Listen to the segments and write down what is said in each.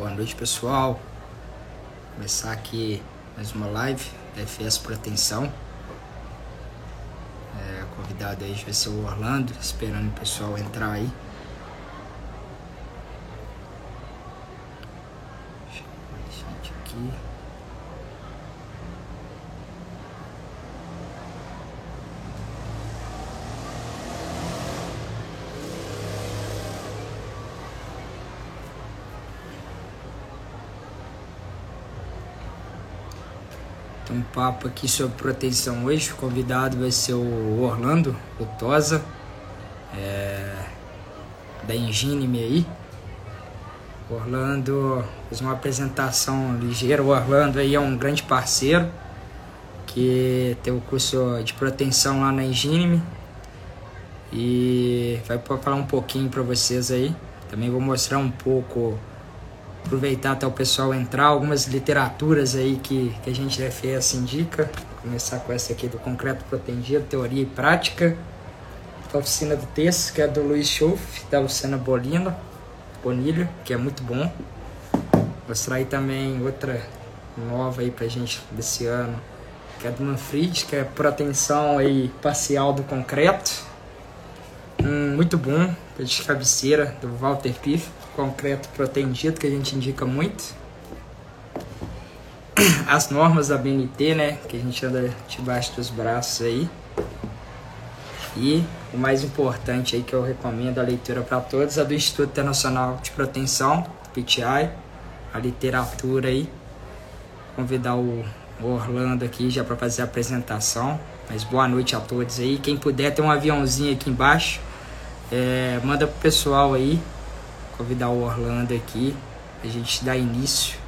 Boa noite, pessoal. Vou começar aqui mais uma live da FS Proteção. É, convidado aí vai ser o Orlando, esperando o pessoal entrar aí. Deixa eu aqui. Papo aqui sobre proteção hoje. O convidado vai ser o Orlando Otosa, é, da Engine aí. Orlando fez uma apresentação ligeira. O Orlando aí é um grande parceiro que tem o curso de proteção lá na Engine e vai falar um pouquinho para vocês aí. Também vou mostrar um pouco aproveitar até o pessoal entrar, algumas literaturas aí que, que a gente da FES indica. Vou começar com essa aqui do Concreto Protegido, Teoria e Prática. Oficina do texto, que é do Luiz Schoff, da Luciana Bolina, Bonilho, que é muito bom. Mostrar aí também outra nova aí pra gente desse ano, que é do Manfred, que é Proteção aí parcial do concreto. Um muito bom, de cabeceira, do Walter Piff concreto protegido, que a gente indica muito. As normas da BNT, né, que a gente anda debaixo dos braços aí. E o mais importante aí que eu recomendo a leitura para todos é do Instituto Internacional de Proteção, PTI, a literatura aí. Convidar o Orlando aqui já para fazer a apresentação. Mas boa noite a todos aí. Quem puder, tem um aviãozinho aqui embaixo. É, manda pro pessoal aí convidar o Orlando aqui, a gente dar início.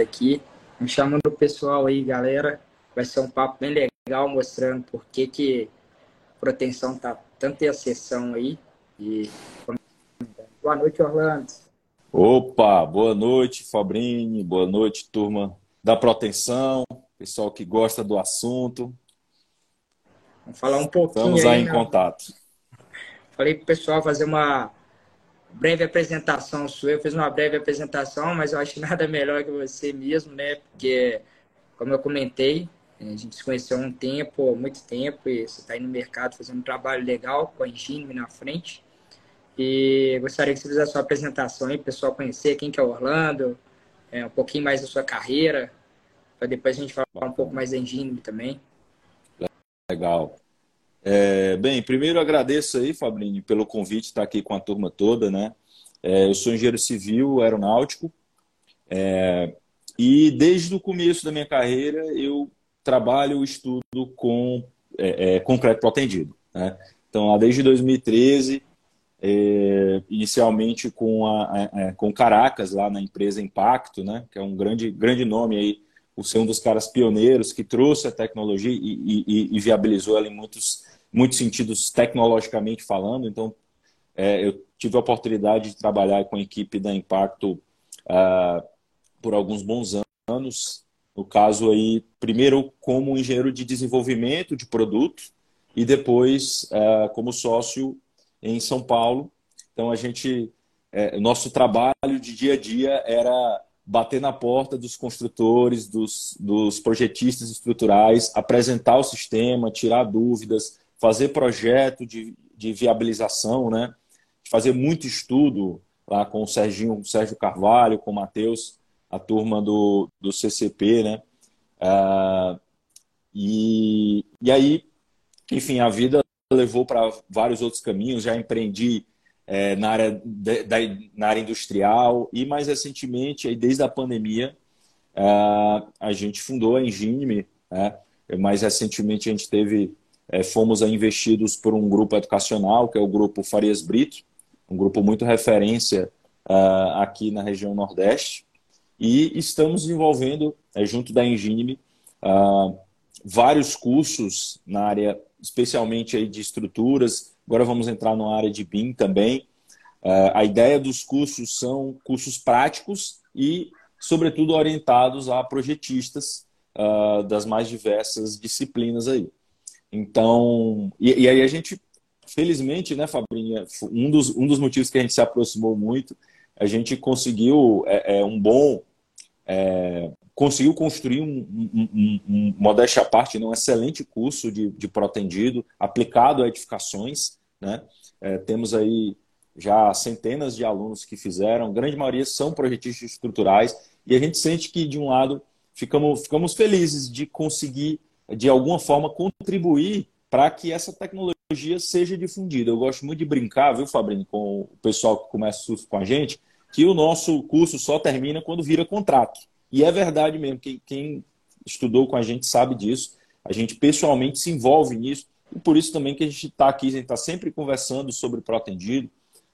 aqui, me chamando o pessoal aí, galera. Vai ser um papo bem legal mostrando por que que proteção tá tanto em sessão aí. E boa noite, Orlando. Opa, boa noite, Fabrini, boa noite, turma da proteção pessoal que gosta do assunto. Vamos falar um pouquinho. Estamos aí, aí em né? contato. Falei para o pessoal fazer uma breve apresentação sua. Eu fiz uma breve apresentação, mas eu acho nada melhor que você mesmo, né? Porque, como eu comentei, a gente se conheceu há um tempo, muito tempo, e você está aí no mercado fazendo um trabalho legal com a Engine na frente. E gostaria que você fizesse a sua apresentação aí, pessoal conhecer quem que é o Orlando, é, um pouquinho mais da sua carreira, para depois a gente falar um pouco mais da Engine também. Legal. É, bem, primeiro agradeço aí, Fabrini, pelo convite estar aqui com a turma toda, né? É, eu sou engenheiro civil aeronáutico é, e desde o começo da minha carreira eu trabalho e estudo com é, é, concreto protendido. Né? Então, lá desde 2013, é, inicialmente com, a, a, com Caracas, lá na empresa Impacto, né? que é um grande, grande nome aí por ser um dos caras pioneiros que trouxe a tecnologia e, e, e viabilizou ela em muitos, muitos sentidos tecnologicamente falando. Então, é, eu tive a oportunidade de trabalhar com a equipe da Impacto uh, por alguns bons anos. No caso aí, primeiro como engenheiro de desenvolvimento de produto e depois uh, como sócio em São Paulo. Então a gente, é, nosso trabalho de dia a dia era bater na porta dos construtores, dos, dos projetistas estruturais, apresentar o sistema, tirar dúvidas, fazer projeto de, de viabilização, né? fazer muito estudo lá com o Serginho, o Sérgio Carvalho, com o Matheus, a turma do, do CCP, né? Uh, e, e aí, enfim, a vida levou para vários outros caminhos. Já empreendi é, na, área de, da, na área industrial e mais recentemente, aí, desde a pandemia, uh, a gente fundou a Engine, né? mais recentemente a gente teve, é, fomos investidos por um grupo educacional, que é o grupo Farias Brito, um grupo muito referência aqui na região Nordeste, e estamos desenvolvendo, é, junto da Engine, vários cursos na área, especialmente aí de estruturas, Agora vamos entrar na área de BIM também. Uh, a ideia dos cursos são cursos práticos e, sobretudo, orientados a projetistas uh, das mais diversas disciplinas aí. Então, e, e aí a gente, felizmente, né, Fabrinha, um dos, um dos motivos que a gente se aproximou muito, a gente conseguiu é, é um bom. É, conseguiu construir um, um, um, um, modéstia à parte, né, um excelente curso de, de protendido aplicado a edificações. Né? É, temos aí já centenas de alunos que fizeram, grande maioria são projetistas estruturais, e a gente sente que, de um lado, ficamos, ficamos felizes de conseguir, de alguma forma, contribuir para que essa tecnologia seja difundida. Eu gosto muito de brincar, viu, Fabrício, com o pessoal que começa surf com a gente, que o nosso curso só termina quando vira contrato. E é verdade mesmo, quem, quem estudou com a gente sabe disso. A gente pessoalmente se envolve nisso. E por isso também que a gente está aqui, a gente está sempre conversando sobre protendido,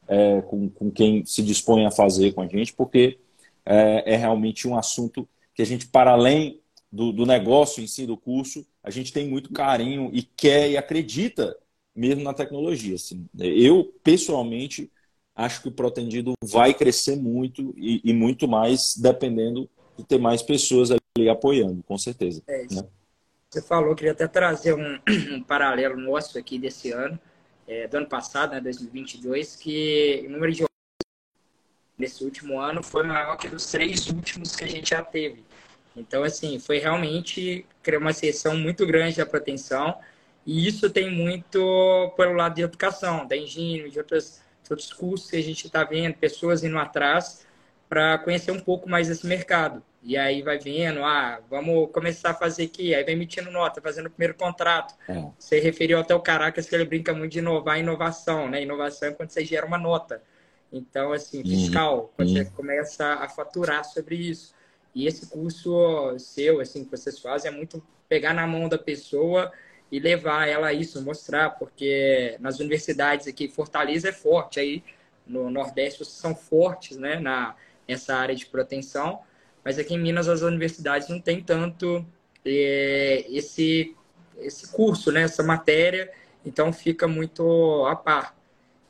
é, com, com quem se dispõe a fazer com a gente, porque é, é realmente um assunto que a gente, para além do, do, negócio em si, do curso, a gente tem muito carinho e quer e acredita mesmo na tecnologia. Assim. Eu, pessoalmente, acho que o Protendido vai crescer muito e, e, muito mais dependendo de ter mais pessoas ali apoiando, com certeza. É né? Você falou, queria até trazer um, um paralelo nosso aqui desse ano é, do ano passado, né, 2022, que o número de nesse último ano foi maior que os três últimos que a gente já teve. Então, assim, foi realmente uma sessão muito grande da proteção e isso tem muito pelo lado de educação, da engenharia, de outros, de outros cursos que a gente está vendo, pessoas indo atrás para conhecer um pouco mais esse mercado. E aí vai vendo, ah, vamos começar a fazer aqui. Aí vai emitindo nota, fazendo o primeiro contrato. É. Você referiu até o Caracas que ele brinca muito de inovar inovação, né? Inovação é quando você gera uma nota. Então, assim, uhum. fiscal, quando você uhum. começa a faturar sobre isso. E esse curso seu, assim, que vocês fazem, é muito pegar na mão da pessoa e levar ela a isso, mostrar, porque nas universidades aqui, Fortaleza é forte, aí no Nordeste vocês são fortes, né, na, nessa área de proteção, mas aqui em Minas as universidades não têm tanto é, esse, esse curso, né, essa matéria, então fica muito a par.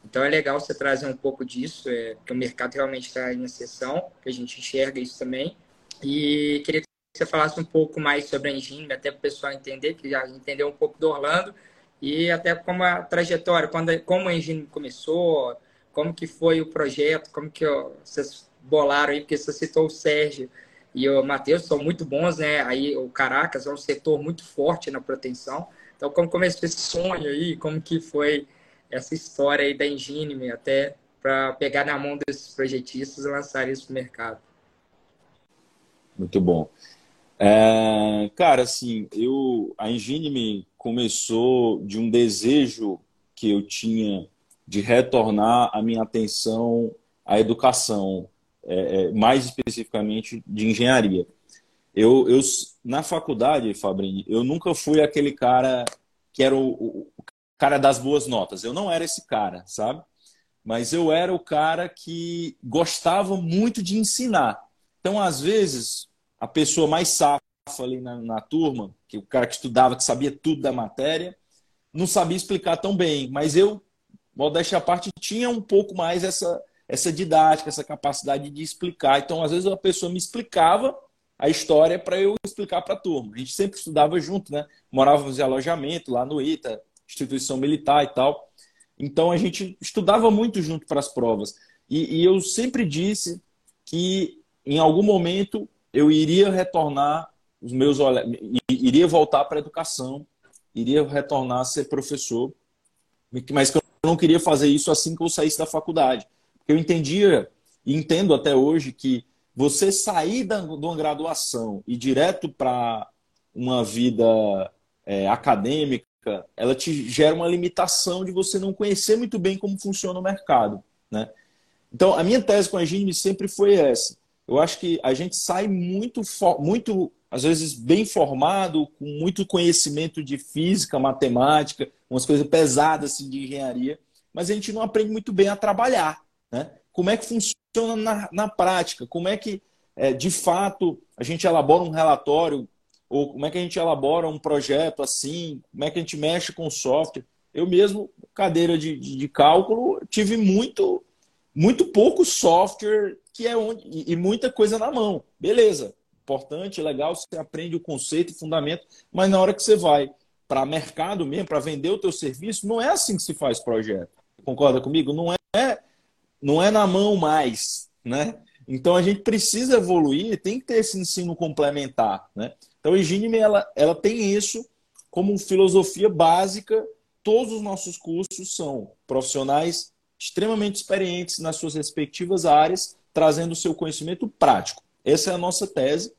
Então é legal você trazer um pouco disso, é, porque o mercado realmente está em exceção, que a gente enxerga isso também. E queria que você falasse um pouco mais sobre a Engine, até para o pessoal entender, que já entendeu um pouco do Orlando, e até como a trajetória, quando, como a Engine começou, como que foi o projeto, como que ó, vocês bolaram aí, porque você citou o Sérgio e o Matheus, são muito bons, né? Aí o Caracas é um setor muito forte na proteção. Então, como começou esse sonho aí, como que foi essa história aí da Engine até para pegar na mão desses projetistas e lançar isso no mercado? Muito bom. É, cara, assim, eu, a Engine começou de um desejo que eu tinha de retornar a minha atenção à educação, é, é, mais especificamente de engenharia. Eu, eu, na faculdade, Fabrini, eu nunca fui aquele cara que era o, o, cara das boas notas. Eu não era esse cara, sabe? Mas eu era o cara que gostava muito de ensinar. Então, às vezes, a pessoa mais safa ali na, na turma, que o cara que estudava, que sabia tudo da matéria, não sabia explicar tão bem. Mas eu, modéstia à parte, tinha um pouco mais essa essa didática, essa capacidade de explicar. Então, às vezes, a pessoa me explicava a história para eu explicar para a turma. A gente sempre estudava junto, né? Morávamos em alojamento lá no ITA, instituição militar e tal. Então, a gente estudava muito junto para as provas. E, e eu sempre disse que, em algum momento, eu iria retornar os meus iria voltar para a educação, iria retornar a ser professor, mas que eu não queria fazer isso assim que eu saísse da faculdade. Eu entendia e entendo até hoje que você sair da, de uma graduação e direto para uma vida é, acadêmica, ela te gera uma limitação de você não conhecer muito bem como funciona o mercado. Né? Então, a minha tese com a Gine sempre foi essa. Eu acho que a gente sai muito, muito, às vezes, bem formado, com muito conhecimento de física, matemática, umas coisas pesadas assim, de engenharia, mas a gente não aprende muito bem a trabalhar. Né? Como é que funciona na, na prática? Como é que, é, de fato, a gente elabora um relatório? Ou como é que a gente elabora um projeto assim? Como é que a gente mexe com o software? Eu mesmo, cadeira de, de, de cálculo, tive muito, muito pouco software que é onde, e, e muita coisa na mão. Beleza, importante, legal, você aprende o conceito, o fundamento, mas na hora que você vai para mercado mesmo, para vender o teu serviço, não é assim que se faz projeto. Concorda comigo? Não é, não é na mão mais, né? Então a gente precisa evoluir, tem que ter esse ensino complementar, né? Então a Engine, ela, ela tem isso como filosofia básica. Todos os nossos cursos são profissionais extremamente experientes nas suas respectivas áreas, trazendo o seu conhecimento prático. Essa é a nossa tese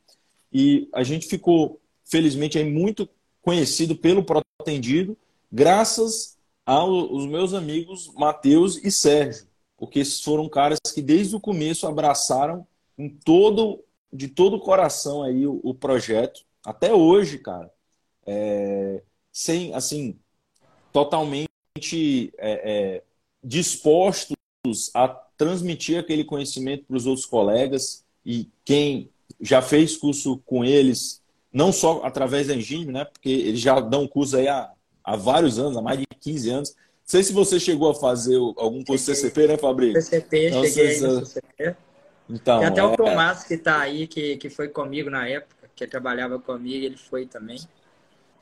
e a gente ficou, felizmente, muito conhecido pelo protendido, graças aos meus amigos Matheus e Sérgio, porque foram caras que desde o começo abraçaram em todo, de todo o coração aí o, o projeto, até hoje, cara, é, sem, assim, totalmente é, é, dispostos a transmitir aquele conhecimento para os outros colegas e quem já fez curso com eles, não só através da Engine, né? Porque eles já dão curso aí há, há vários anos, há mais de 15 anos. Não sei se você chegou a fazer algum curso cheguei. CCP, né, Fabrício? CCP, então, cheguei no CCP. Então, Tem até é... o Tomás que está aí, que, que foi comigo na época, que trabalhava comigo, ele foi também.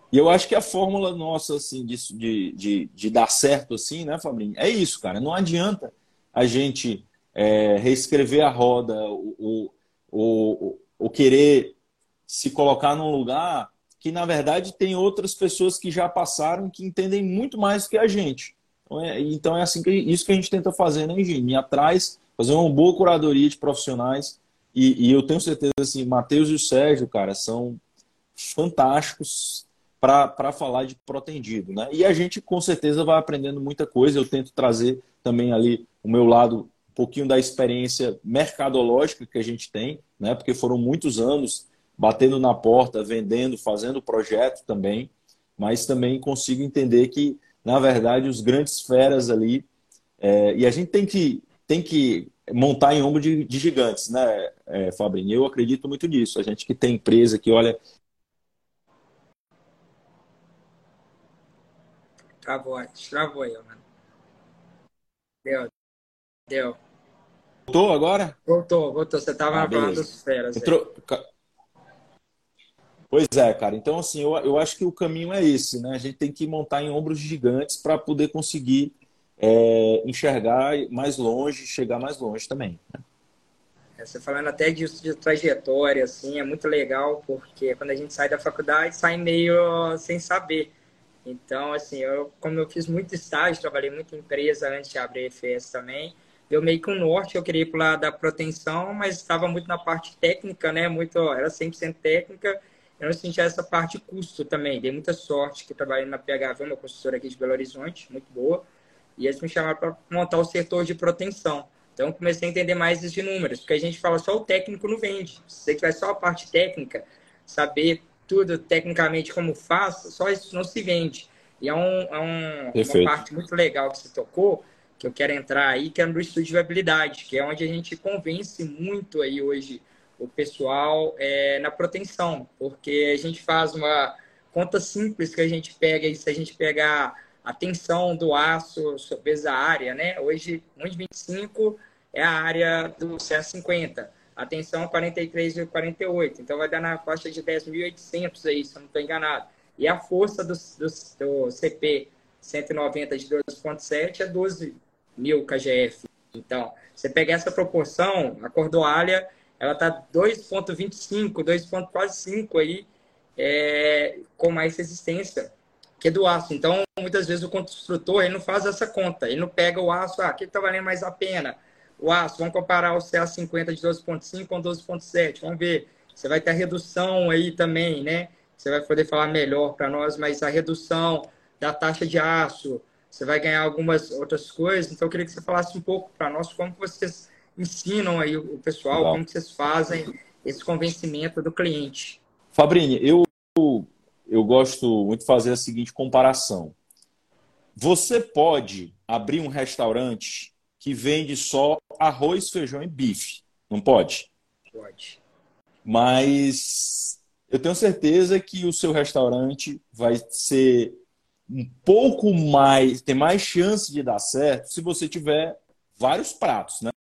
E eu acho que a fórmula nossa, assim, de, de, de, de dar certo, assim, né, Fabrinho? É isso, cara. Não adianta a gente é, reescrever a roda, o, o, o, querer se colocar num lugar que, na verdade, tem outras pessoas que já passaram que entendem muito mais do que a gente. Então é, então é assim que isso que a gente tenta fazer na Engine, ir atrás, fazer uma boa curadoria de profissionais. E, e eu tenho certeza, assim, Matheus e o Sérgio, cara, são fantásticos para falar de protendido. Né? E a gente com certeza vai aprendendo muita coisa. Eu tento trazer também ali o meu lado, um pouquinho da experiência mercadológica que a gente tem, né? porque foram muitos anos batendo na porta, vendendo, fazendo projeto também, mas também consigo entender que, na verdade, os grandes feras ali, é, e a gente tem que, tem que montar em ombro de, de gigantes, né, é, Fabrinho? Eu acredito muito nisso. A gente que tem empresa que olha Travou, travou aí, mano. Deu. Deu. Voltou agora? Voltou, voltou. Você tava ah, falando das feras. Entrou... Pois é, cara. Então, assim, eu, eu acho que o caminho é esse, né? A gente tem que montar em ombros gigantes para poder conseguir é, enxergar mais longe, chegar mais longe também. Né? É, você falando até disso de trajetória, assim, é muito legal, porque quando a gente sai da faculdade, sai meio sem saber então, assim, eu, como eu fiz muito estágio, trabalhei muito em empresa antes de abrir EFS também, deu meio que um norte, eu queria ir para da proteção, mas estava muito na parte técnica, né? Muito, era 100% técnica, eu não sentia essa parte custo também. Dei muita sorte que trabalhei na PHV, uma consultora aqui de Belo Horizonte, muito boa, e eles me chamaram para montar o setor de proteção. Então, comecei a entender mais de números, porque a gente fala só o técnico não vende. Se você tiver só a parte técnica, saber tudo tecnicamente como faz, só isso não se vende. E é, um, é um, uma parte muito legal que você tocou, que eu quero entrar aí, que é no estudo de viabilidade, que é onde a gente convence muito aí hoje o pessoal é, na proteção, porque a gente faz uma conta simples que a gente pega, e se a gente pegar a tensão do aço sobre a área, né? Hoje, 1,25 é a área do 150 Atenção, 43,48. Então vai dar na faixa de 10.800 aí, se eu não estou enganado. E a força do, do, do CP 190 de 12,7 é 12 mil KGF. Então, você pegar essa proporção, a cordoalha, ela está 2,25, 2,5 aí, é, com mais resistência que do aço. Então, muitas vezes o construtor ele não faz essa conta, ele não pega o aço, ah, aqui está valendo mais a pena o aço, vamos comparar o CA50 de 12.5 com 12.7, vamos ver. Você vai ter a redução aí também, né? Você vai poder falar melhor para nós, mas a redução da taxa de aço, você vai ganhar algumas outras coisas. Então, eu queria que você falasse um pouco para nós como vocês ensinam aí o pessoal, Legal. como vocês fazem esse convencimento do cliente. Fabrini, eu, eu gosto muito de fazer a seguinte comparação. Você pode abrir um restaurante que vende só arroz, feijão e bife. Não pode? Pode. Mas eu tenho certeza que o seu restaurante vai ser um pouco mais, tem mais chance de dar certo se você tiver vários pratos, né?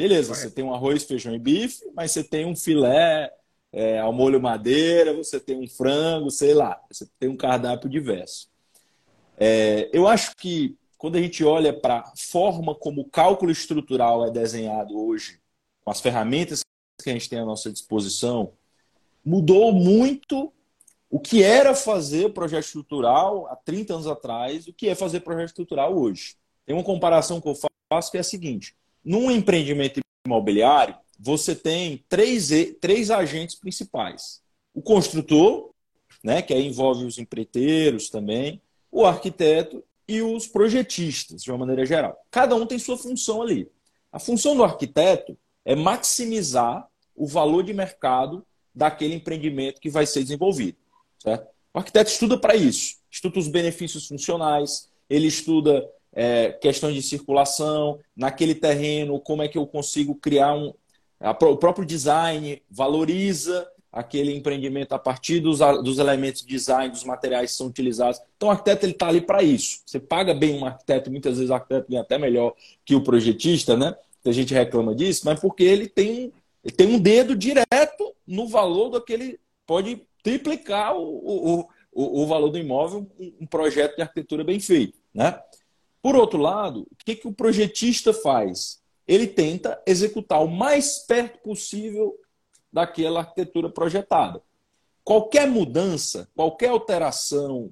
Beleza, você tem um arroz, feijão e bife, mas você tem um filé é, ao molho madeira, você tem um frango, sei lá, você tem um cardápio diverso. É, eu acho que quando a gente olha para a forma como o cálculo estrutural é desenhado hoje, com as ferramentas que a gente tem à nossa disposição, mudou muito o que era fazer projeto estrutural há 30 anos atrás o que é fazer projeto estrutural hoje. Tem uma comparação que eu faço que é a seguinte: num empreendimento imobiliário, você tem três, três agentes principais. O construtor, né, que aí envolve os empreiteiros também, o arquiteto e os projetistas, de uma maneira geral. Cada um tem sua função ali. A função do arquiteto é maximizar o valor de mercado daquele empreendimento que vai ser desenvolvido. Certo? O arquiteto estuda para isso, estuda os benefícios funcionais, ele estuda é, questões de circulação, naquele terreno, como é que eu consigo criar um. A, o próprio design valoriza aquele empreendimento a partir dos, dos elementos de design, dos materiais que são utilizados. Então, o arquiteto está ali para isso. Você paga bem um arquiteto, muitas vezes o arquiteto ganha até melhor que o projetista, né? A gente reclama disso, mas porque ele tem, ele tem um dedo direto no valor daquele. Pode triplicar o, o, o, o valor do imóvel, um projeto de arquitetura bem feito. Né? Por outro lado, o que, que o projetista faz? Ele tenta executar o mais perto possível daquela arquitetura projetada. Qualquer mudança, qualquer alteração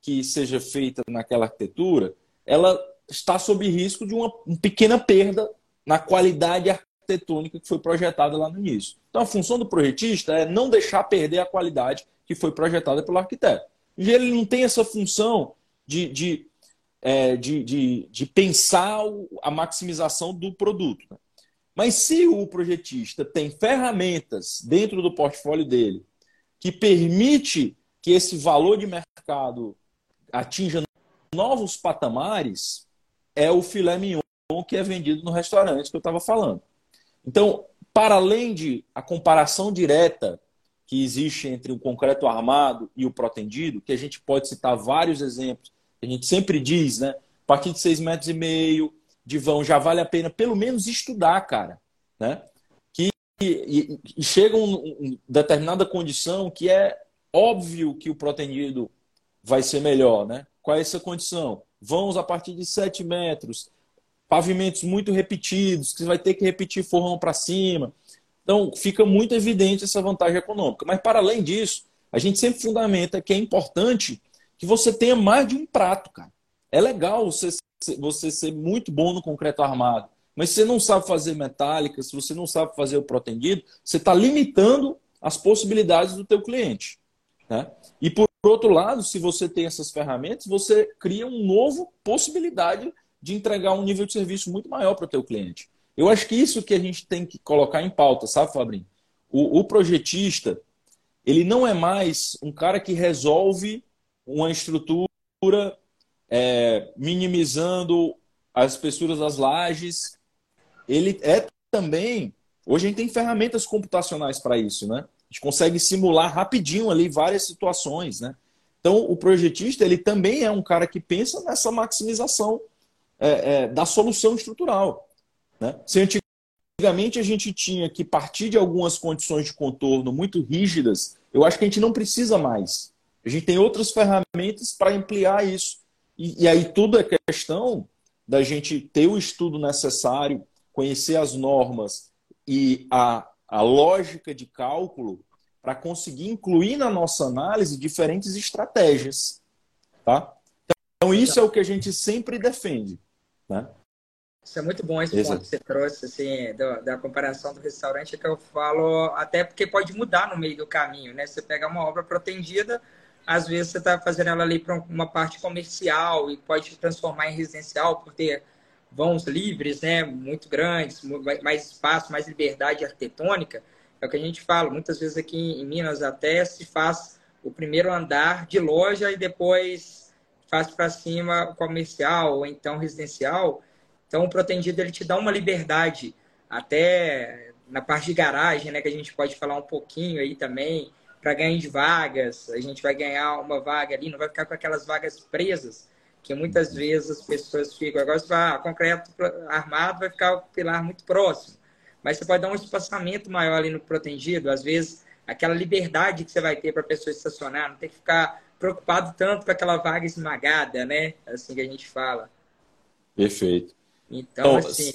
que seja feita naquela arquitetura, ela está sob risco de uma, uma pequena perda na qualidade arquitetônica que foi projetada lá no início. Então, a função do projetista é não deixar perder a qualidade que foi projetada pelo arquiteto. E ele não tem essa função de, de, é, de, de, de, pensar a maximização do produto. Né? Mas se o projetista tem ferramentas dentro do portfólio dele que permite que esse valor de mercado atinja novos patamares, é o filé mignon que é vendido no restaurante que eu estava falando. Então, para além de a comparação direta que existe entre o concreto armado e o protendido, que a gente pode citar vários exemplos, a gente sempre diz, né? A partir de seis metros e meio de vão já vale a pena pelo menos estudar, cara, né? Que e, e chega um, determinada condição que é óbvio que o protendido vai ser melhor, né? Qual é essa condição? Vãos a partir de 7 metros, pavimentos muito repetidos, que você vai ter que repetir forrão para cima. Então, fica muito evidente essa vantagem econômica. Mas, para além disso, a gente sempre fundamenta que é importante que você tenha mais de um prato, cara. É legal você, você ser muito bom no concreto armado, mas se você não sabe fazer metálica, se você não sabe fazer o protendido, você está limitando as possibilidades do teu cliente. Né? E por outro lado, se você tem essas ferramentas, você cria uma nova possibilidade de entregar um nível de serviço muito maior para o teu cliente. Eu acho que isso que a gente tem que colocar em pauta, sabe, Fabrinho? O, o projetista, ele não é mais um cara que resolve uma estrutura é, minimizando as espessuras das lajes. Ele é também. Hoje a gente tem ferramentas computacionais para isso, né? A gente consegue simular rapidinho ali várias situações, né? Então, o projetista, ele também é um cara que pensa nessa maximização é, é, da solução estrutural. Né? Se antigamente a gente tinha que partir de algumas condições de contorno muito rígidas, eu acho que a gente não precisa mais. A gente tem outras ferramentas para ampliar isso. E, e aí tudo é questão da gente ter o estudo necessário, conhecer as normas e a, a lógica de cálculo para conseguir incluir na nossa análise diferentes estratégias. Tá? Então, isso é o que a gente sempre defende. Né? Isso é muito bom esse Exato. ponto que você trouxe, assim, do, da comparação do restaurante, que eu falo, até porque pode mudar no meio do caminho, né? Você pega uma obra pretendida, às vezes você está fazendo ela ali para uma parte comercial e pode transformar em residencial por ter vãos livres, né? Muito grandes, mais espaço, mais liberdade arquitetônica. É o que a gente fala. Muitas vezes aqui em Minas até se faz o primeiro andar de loja e depois faz para cima comercial ou então residencial. Então, o protendido ele te dá uma liberdade até na parte de garagem, né, que a gente pode falar um pouquinho aí também, para ganhar de vagas. A gente vai ganhar uma vaga ali, não vai ficar com aquelas vagas presas, que muitas vezes as pessoas ficam. Agora, se vai, ah, concreto armado, vai ficar o pilar muito próximo. Mas você pode dar um espaçamento maior ali no protegido. Às vezes, aquela liberdade que você vai ter para a pessoa estacionar, não ter que ficar preocupado tanto com aquela vaga esmagada, né? Assim que a gente fala. Perfeito. Então, então assim,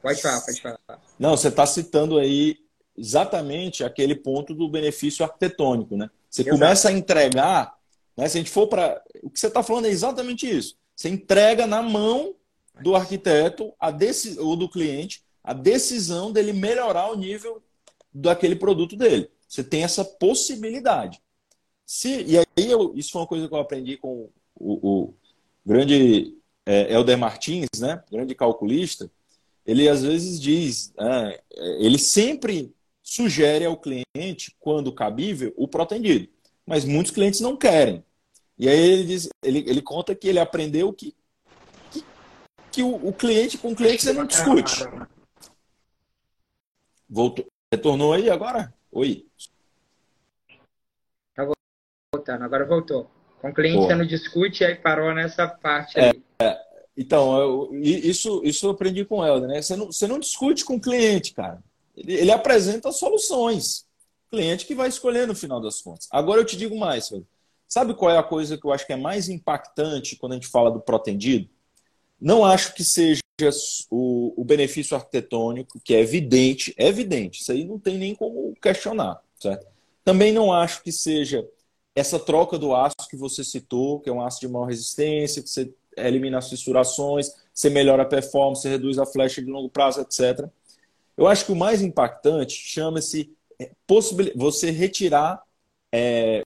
pode falar, pode falar. Não, você está citando aí exatamente aquele ponto do benefício arquitetônico, né? Você Exato. começa a entregar, né? Se a gente for para. O que você está falando é exatamente isso. Você entrega na mão do arquiteto a decis... ou do cliente a decisão dele melhorar o nível daquele produto dele. Você tem essa possibilidade. Se, e aí, eu, isso foi uma coisa que eu aprendi com o, o grande é, Helder Martins, né? grande calculista. Ele às vezes diz, é, ele sempre sugere ao cliente, quando cabível, o protendido. Mas muitos clientes não querem. E aí ele diz, ele, ele conta que ele aprendeu que, que, que o, o, cliente com o cliente você não discute. Voltou. Retornou aí agora? Oi. Tá voltando, agora voltou. Com o cliente você não discute, aí parou nessa parte é, aí. É, então, eu, isso, isso eu aprendi com ela, né? Você não, você não discute com o cliente, cara. Ele, ele apresenta soluções. Cliente que vai escolher no final das contas. Agora eu te digo mais, velho. Sabe qual é a coisa que eu acho que é mais impactante quando a gente fala do protendido? Não acho que seja o, o benefício arquitetônico, que é evidente, é evidente, isso aí não tem nem como questionar. Certo? Também não acho que seja essa troca do aço que você citou, que é um aço de maior resistência, que você elimina as fissurações, você melhora a performance, você reduz a flecha de longo prazo, etc. Eu acho que o mais impactante chama-se é, você retirar é,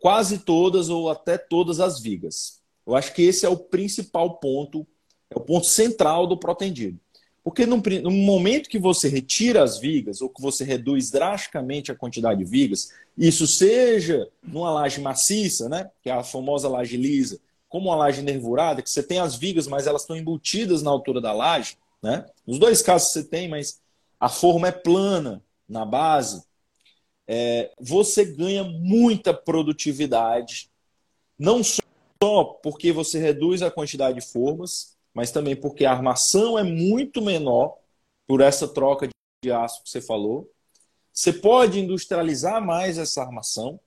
quase todas ou até todas as vigas. Eu acho que esse é o principal ponto, é o ponto central do protendido. Porque no, no, momento que você retira as vigas ou que você reduz drasticamente a quantidade de vigas, isso seja numa laje maciça, né, que é a famosa laje lisa, como uma laje nervurada, que você tem as vigas, mas elas estão embutidas na altura da laje, né? Nos dois casos você tem, mas a forma é plana na base, é, você ganha muita produtividade, não só porque você reduz a quantidade de formas, mas também porque a armação é muito menor por essa troca de aço que você falou. Você pode industrializar mais essa armação.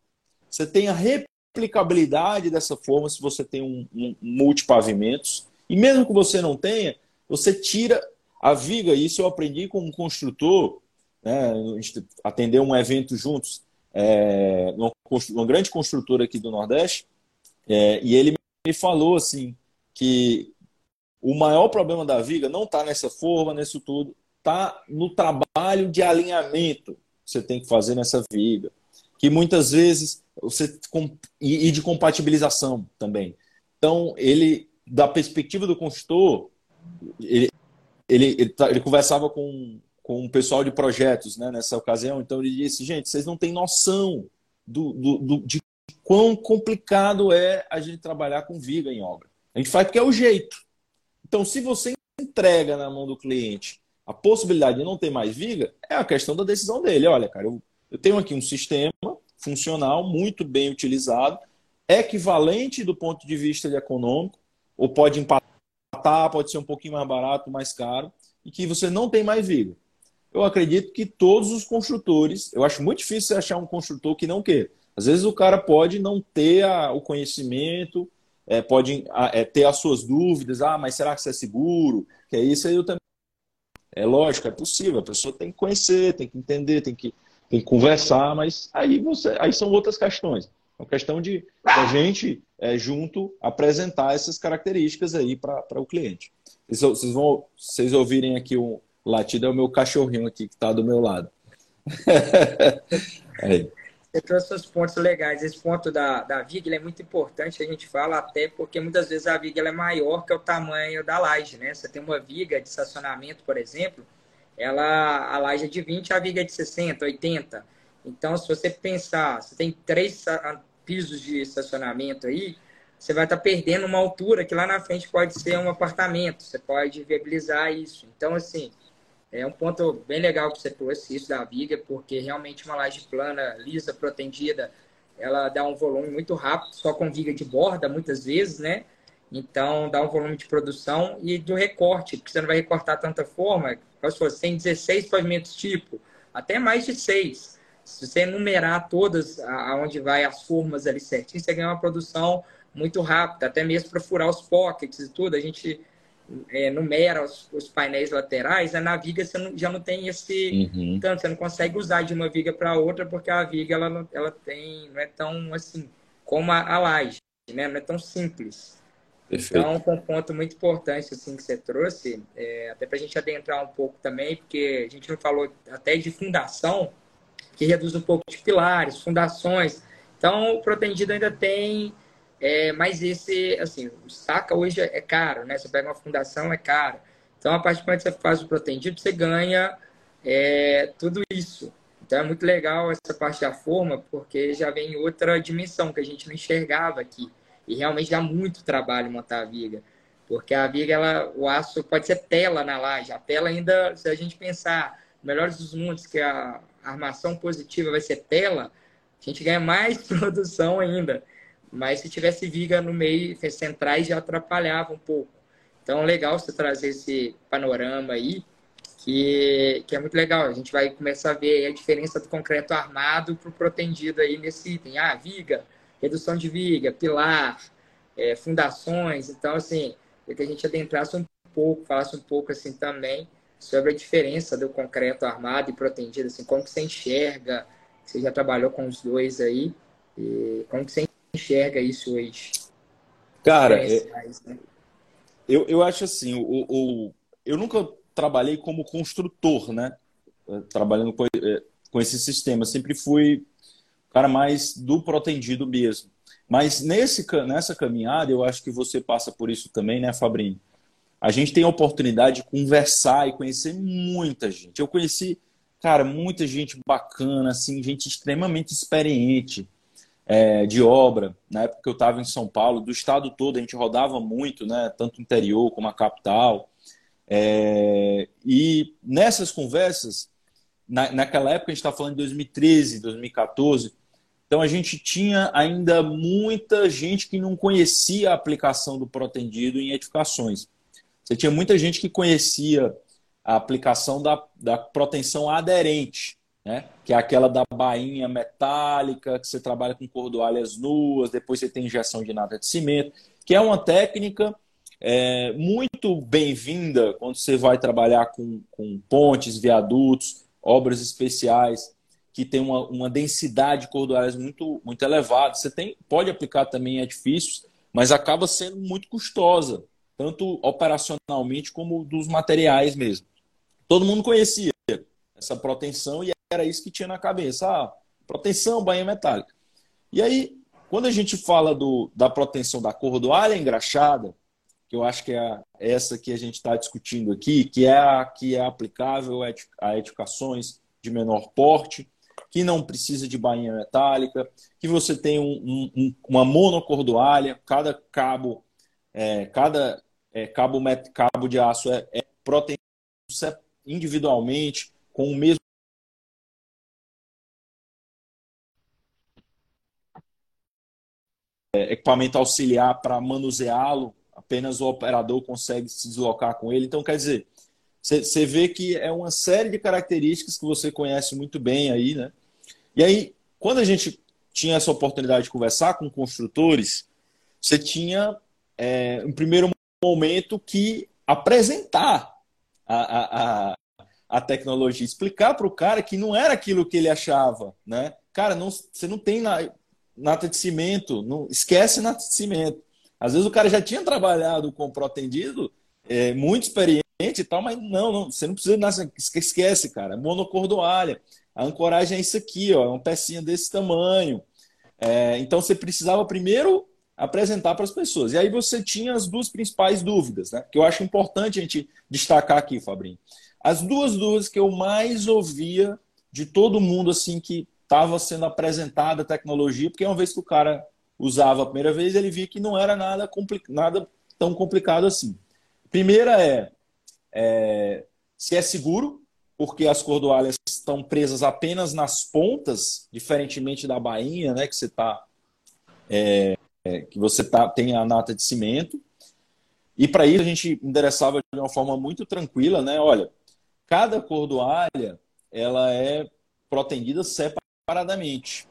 Você tem a replicabilidade dessa forma se você tem um, um multipavimentos. E mesmo que você não tenha, você tira a viga, isso eu aprendi com um construtor, né, a gente atendeu um evento juntos, é, uma, uma, grande construtora aqui do Nordeste, é, e ele me falou assim que o maior problema da viga não está nessa forma, nisso tudo, está no trabalho de alinhamento que você tem que fazer nessa viga, que muitas vezes você e de compatibilização também. Então ele, da perspectiva do construtor, ele, ele, ele, tá, ele conversava com, com o pessoal de projetos né, nessa ocasião, então ele disse, gente, vocês não têm noção do, do, do, de quão complicado é a gente trabalhar com viga em obra. A gente faz porque é o jeito. Então, se você entrega na mão do cliente a possibilidade de não ter mais viga, é a questão da decisão dele. Olha, cara, eu, eu tenho aqui um sistema funcional, muito bem utilizado, equivalente do ponto de vista de econômico, ou pode empatar pode ser um pouquinho mais barato, mais caro, e que você não tem mais viga. Eu acredito que todos os construtores, eu acho muito difícil achar um construtor que não queira. Às vezes o cara pode não ter a, o conhecimento, é, pode é, ter as suas dúvidas, ah, mas será que isso é seguro? Que é isso aí eu também. É lógico, é possível, a pessoa tem que conhecer, tem que entender, tem que, tem que conversar, mas aí, você, aí são outras questões. É uma questão de a gente, é, junto, apresentar essas características aí para o cliente. Vocês, vocês, vão, vocês ouvirem aqui o latido, é o meu cachorrinho aqui que está do meu lado. aí. Você trouxe os pontos legais. Esse ponto da, da viga é muito importante, a gente fala até porque muitas vezes a viga é maior que o tamanho da laje, né? Você tem uma viga de estacionamento, por exemplo, ela, a laje é de 20, a viga é de 60, 80. Então, se você pensar, você tem três pisos de estacionamento aí, você vai estar tá perdendo uma altura que lá na frente pode ser um apartamento. Você pode viabilizar isso. Então, assim, é um ponto bem legal que você trouxe isso da viga, porque realmente uma laje plana, lisa, protendida, ela dá um volume muito rápido, só com viga de borda, muitas vezes, né? Então, dá um volume de produção e do recorte, porque você não vai recortar tanta forma. Se fosse, tem 16 pavimentos tipo, até mais de 6 Se você enumerar todas aonde vai as formas ali certinho, você ganha uma produção muito rápida, até mesmo para furar os pockets e tudo. A gente é, numera os, os, painéis laterais, na viga você não, já não tem esse uhum. tanto, você não consegue usar de uma viga para outra porque a viga ela, ela tem não é tão assim como a, a laje, né? Não é tão simples. Perfeito. Então, um ponto muito importante assim que você trouxe, é, até para a gente adentrar um pouco também, porque a gente não falou até de fundação, que reduz um pouco de pilares, fundações. Então, o protendido ainda tem é, mas esse, assim, o saca hoje é caro, né? Você pega uma fundação, é caro. Então, a partir do momento que você faz o protendido, você ganha é, tudo isso. Então, é muito legal essa parte da forma, porque já vem outra dimensão que a gente não enxergava aqui. E realmente dá muito trabalho montar a viga. Porque a viga, ela, o aço pode ser tela na laje. A tela ainda, se a gente pensar, melhores dos mundos, que a armação positiva vai ser tela, a gente ganha mais produção ainda. Mas se tivesse viga no meio, centrais já atrapalhava um pouco. Então, legal você trazer esse panorama aí, que, que é muito legal. A gente vai começar a ver a diferença do concreto armado para o protendido aí nesse item. Ah, viga, redução de viga, pilar, é, fundações. Então, assim, é que a gente adentrasse um pouco, falasse um pouco assim também sobre a diferença do concreto armado e protendido, assim, como que você enxerga, você já trabalhou com os dois aí, e como que você enxerga isso hoje? Cara, é, né? eu, eu acho assim, o, o, eu nunca trabalhei como construtor, né? É, trabalhando com, é, com esse sistema. sempre fui o cara mais do protendido mesmo. Mas nesse, nessa caminhada, eu acho que você passa por isso também, né, Fabrinho? A gente tem a oportunidade de conversar e conhecer muita gente. Eu conheci, cara, muita gente bacana, assim, gente extremamente experiente é, de obra, na época que eu estava em São Paulo, do estado todo, a gente rodava muito, né, tanto interior como a capital. É, e nessas conversas, na, naquela época, a gente está falando de 2013, 2014, então a gente tinha ainda muita gente que não conhecia a aplicação do protendido em edificações. Você tinha muita gente que conhecia a aplicação da, da proteção aderente, né? que é aquela da bainha metálica, que você trabalha com cordoalhas nuas, depois você tem injeção de nata de cimento, que é uma técnica é, muito bem-vinda quando você vai trabalhar com, com pontes, viadutos, obras especiais, que tem uma, uma densidade de cordoalhas muito, muito elevada. Você tem, pode aplicar também em edifícios, mas acaba sendo muito custosa, tanto operacionalmente como dos materiais mesmo. Todo mundo conhecia essa proteção e era isso que tinha na cabeça. Ah, proteção, bainha metálica. E aí, quando a gente fala do, da proteção da cordoalha engraxada, que eu acho que é essa que a gente está discutindo aqui, que é a que é aplicável a edificações de menor porte, que não precisa de bainha metálica, que você tem um, um, uma monocordoalha, cada cabo, é, cada é, cabo, cabo de aço é, é individualmente, com o mesmo É, equipamento auxiliar para manuseá-lo, apenas o operador consegue se deslocar com ele. Então, quer dizer, você vê que é uma série de características que você conhece muito bem aí, né? E aí, quando a gente tinha essa oportunidade de conversar com construtores, você tinha, é, um primeiro momento, que apresentar a, a, a, a tecnologia, explicar para o cara que não era aquilo que ele achava, né? Cara, não, você não tem nata de cimento, não esquece nata de cimento. Às vezes o cara já tinha trabalhado com protendido, é, muito experiente e tal, mas não, não, você não precisa esquece, cara, monocordoalha. A ancoragem é isso aqui, ó, é uma pecinha desse tamanho. É, então você precisava primeiro apresentar para as pessoas. E aí você tinha as duas principais dúvidas, né? Que eu acho importante a gente destacar aqui, Fabrinho. As duas dúvidas que eu mais ouvia de todo mundo assim que estava sendo apresentada a tecnologia, porque uma vez que o cara usava a primeira vez, ele via que não era nada, nada tão complicado assim. Primeira é, é se é seguro, porque as cordoalhas estão presas apenas nas pontas, diferentemente da bainha, né, que você tá, é, é, que você tá, tem a nata de cimento. E para isso a gente endereçava de uma forma muito tranquila, né? Olha, cada cordoalha ela é protendida separadamente.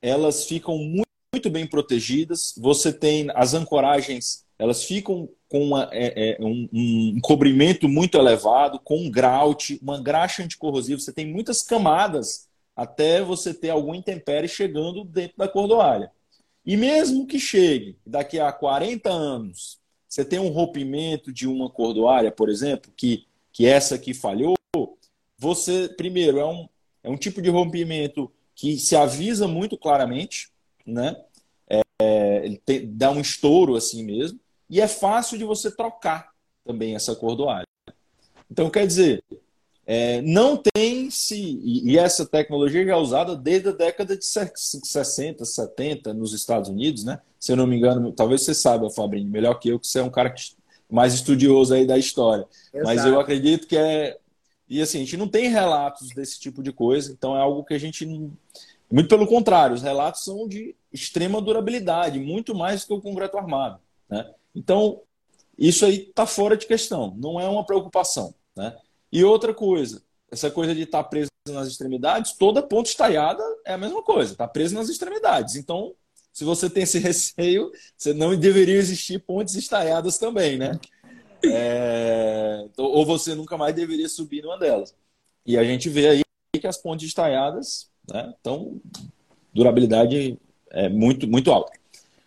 Elas ficam muito, muito bem protegidas. Você tem as ancoragens, elas ficam com uma, é, é, um, um, cobrimento muito elevado, com um grout, uma graxa anticorrosiva. Você tem muitas camadas até você ter algum intempérie chegando dentro da cordoalha. E mesmo que chegue daqui a 40 anos, você tem um rompimento de uma cordoalha, por exemplo, que, que essa aqui falhou, você, primeiro, é um, é um tipo de rompimento que se avisa muito claramente, né? É, ele dá um estouro assim mesmo, e é fácil de você trocar também essa cordoalha. Então, quer dizer, é, não tem se. E essa tecnologia já é usada desde a década de 60, 70 nos Estados Unidos, né? Se eu não me engano, talvez você saiba, Fabrinho, melhor que eu, que você é um cara mais estudioso aí da história. Exato. Mas eu acredito que é. E assim, a gente não tem relatos desse tipo de coisa, então é algo que a gente. Muito pelo contrário, os relatos são de extrema durabilidade, muito mais do que o concreto armado. Né? Então, isso aí está fora de questão, não é uma preocupação. Né? E outra coisa, essa coisa de estar tá preso nas extremidades, toda ponte estaiada é a mesma coisa, está preso nas extremidades. Então, se você tem esse receio, você não deveria existir pontes estaiadas também, né? É... ou você nunca mais deveria subir numa delas. E a gente vê aí que as pontes estaiadas, né, durabilidade é muito muito alta.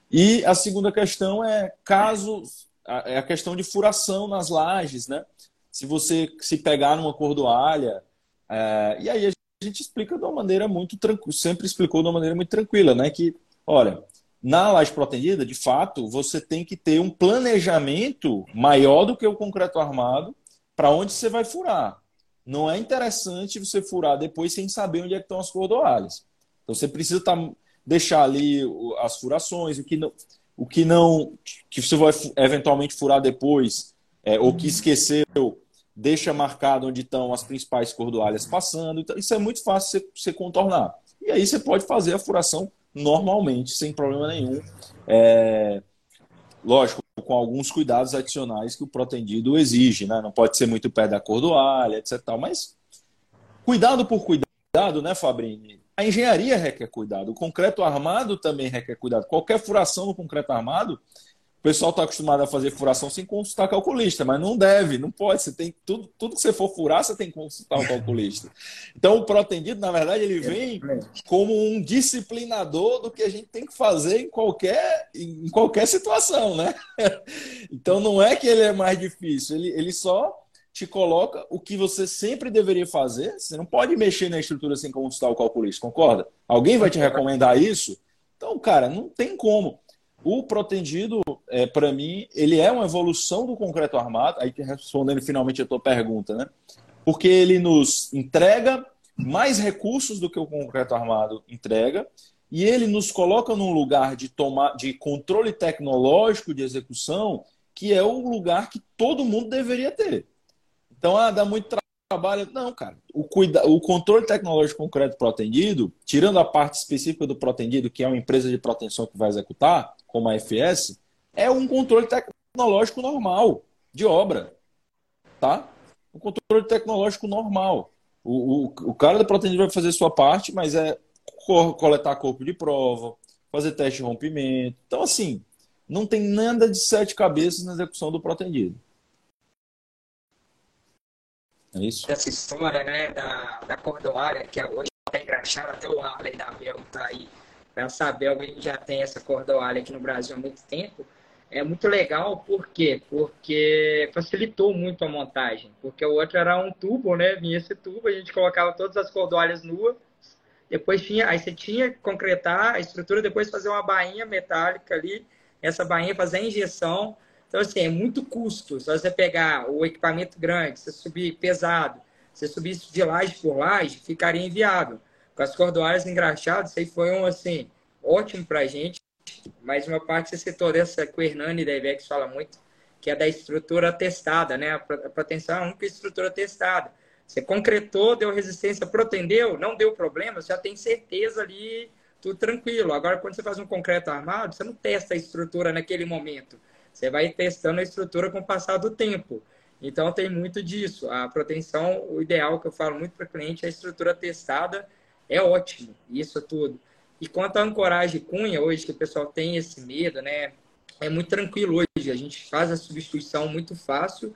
E a segunda questão é caso é a questão de furação nas lajes, né? Se você se pegar numa cordoalha, é, e aí a gente explica de uma maneira muito tranquila, sempre explicou de uma maneira muito tranquila, né? Que, olha, na laje protendida, de fato, você tem que ter um planejamento maior do que o concreto armado para onde você vai furar. Não é interessante você furar depois sem saber onde é estão as cordoalhas. Então você precisa tá, deixar ali as furações, o que não, o que não que você vai eventualmente furar depois, é, ou que esqueceu, deixa marcado onde estão as principais cordoalhas passando. Então, isso é muito fácil você, você contornar. E aí você pode fazer a furação normalmente, sem problema nenhum. É, lógico, com alguns cuidados adicionais que o protendido exige, né? Não pode ser muito perto da cordoalha, etc. Mas cuidado por cuidado, né, Fabrini? A engenharia requer cuidado, o concreto armado também requer cuidado. Qualquer furação no concreto armado pessoal está acostumado a fazer furação sem consultar calculista, mas não deve, não pode. Você tem tudo, tudo que você for furar, você tem que consultar o calculista. Então, o protendido, na verdade, ele vem como um disciplinador do que a gente tem que fazer em qualquer, em qualquer situação, né? Então, não é que ele é mais difícil, ele, ele só te coloca o que você sempre deveria fazer. Você não pode mexer na estrutura sem consultar o calculista, concorda? Alguém vai te recomendar isso? Então, cara, não tem como. O protendido, é, para mim, ele é uma evolução do concreto armado, aí respondendo finalmente a tua pergunta, né? Porque ele nos entrega mais recursos do que o concreto armado entrega, e ele nos coloca num lugar de, tomar, de controle tecnológico de execução, que é o lugar que todo mundo deveria ter. Então, ah, dá muito trabalho. Não, cara. O, cuida... o controle tecnológico concreto protendido, tirando a parte específica do protendido, que é uma empresa de proteção que vai executar, como a FS, é um controle tecnológico normal de obra. Tá? Um controle tecnológico normal. O, o, o cara da protendido vai fazer sua parte, mas é coletar corpo de prova, fazer teste de rompimento. Então, assim, não tem nada de sete cabeças na execução do protendido. É isso? Essa história né, da, da cordoária, que é hoje está engraxada, até o Arley da Bel está aí para saber, a gente já tem essa cordoalha aqui no Brasil há muito tempo. É muito legal, por quê? Porque facilitou muito a montagem. Porque o outro era um tubo, né? Vinha esse tubo, a gente colocava todas as cordoalhas nuas, depois tinha, aí você tinha que concretar a estrutura, depois fazer uma bainha metálica ali, essa bainha fazer a injeção, então, assim, é muito custo. Se você pegar o equipamento grande, você subir pesado, você subir de laje por laje, ficaria inviável. Com as cordoalhas engraxadas, aí foi um, assim, ótimo para a gente. Mas uma parte você citou dessa que o Hernani da IVEX fala muito, que é da estrutura testada, né? A proteção é a única estrutura testada. Você concretou, deu resistência, protendeu, não deu problema, você já tem certeza ali, tudo tranquilo. Agora, quando você faz um concreto armado, você não testa a estrutura naquele momento. Você vai testando a estrutura com o passar do tempo. Então, tem muito disso. A proteção, o ideal que eu falo muito para o cliente é a estrutura testada é ótimo, isso tudo. E quanto à ancoragem cunha, hoje que o pessoal tem esse medo, né? É muito tranquilo hoje, a gente faz a substituição muito fácil.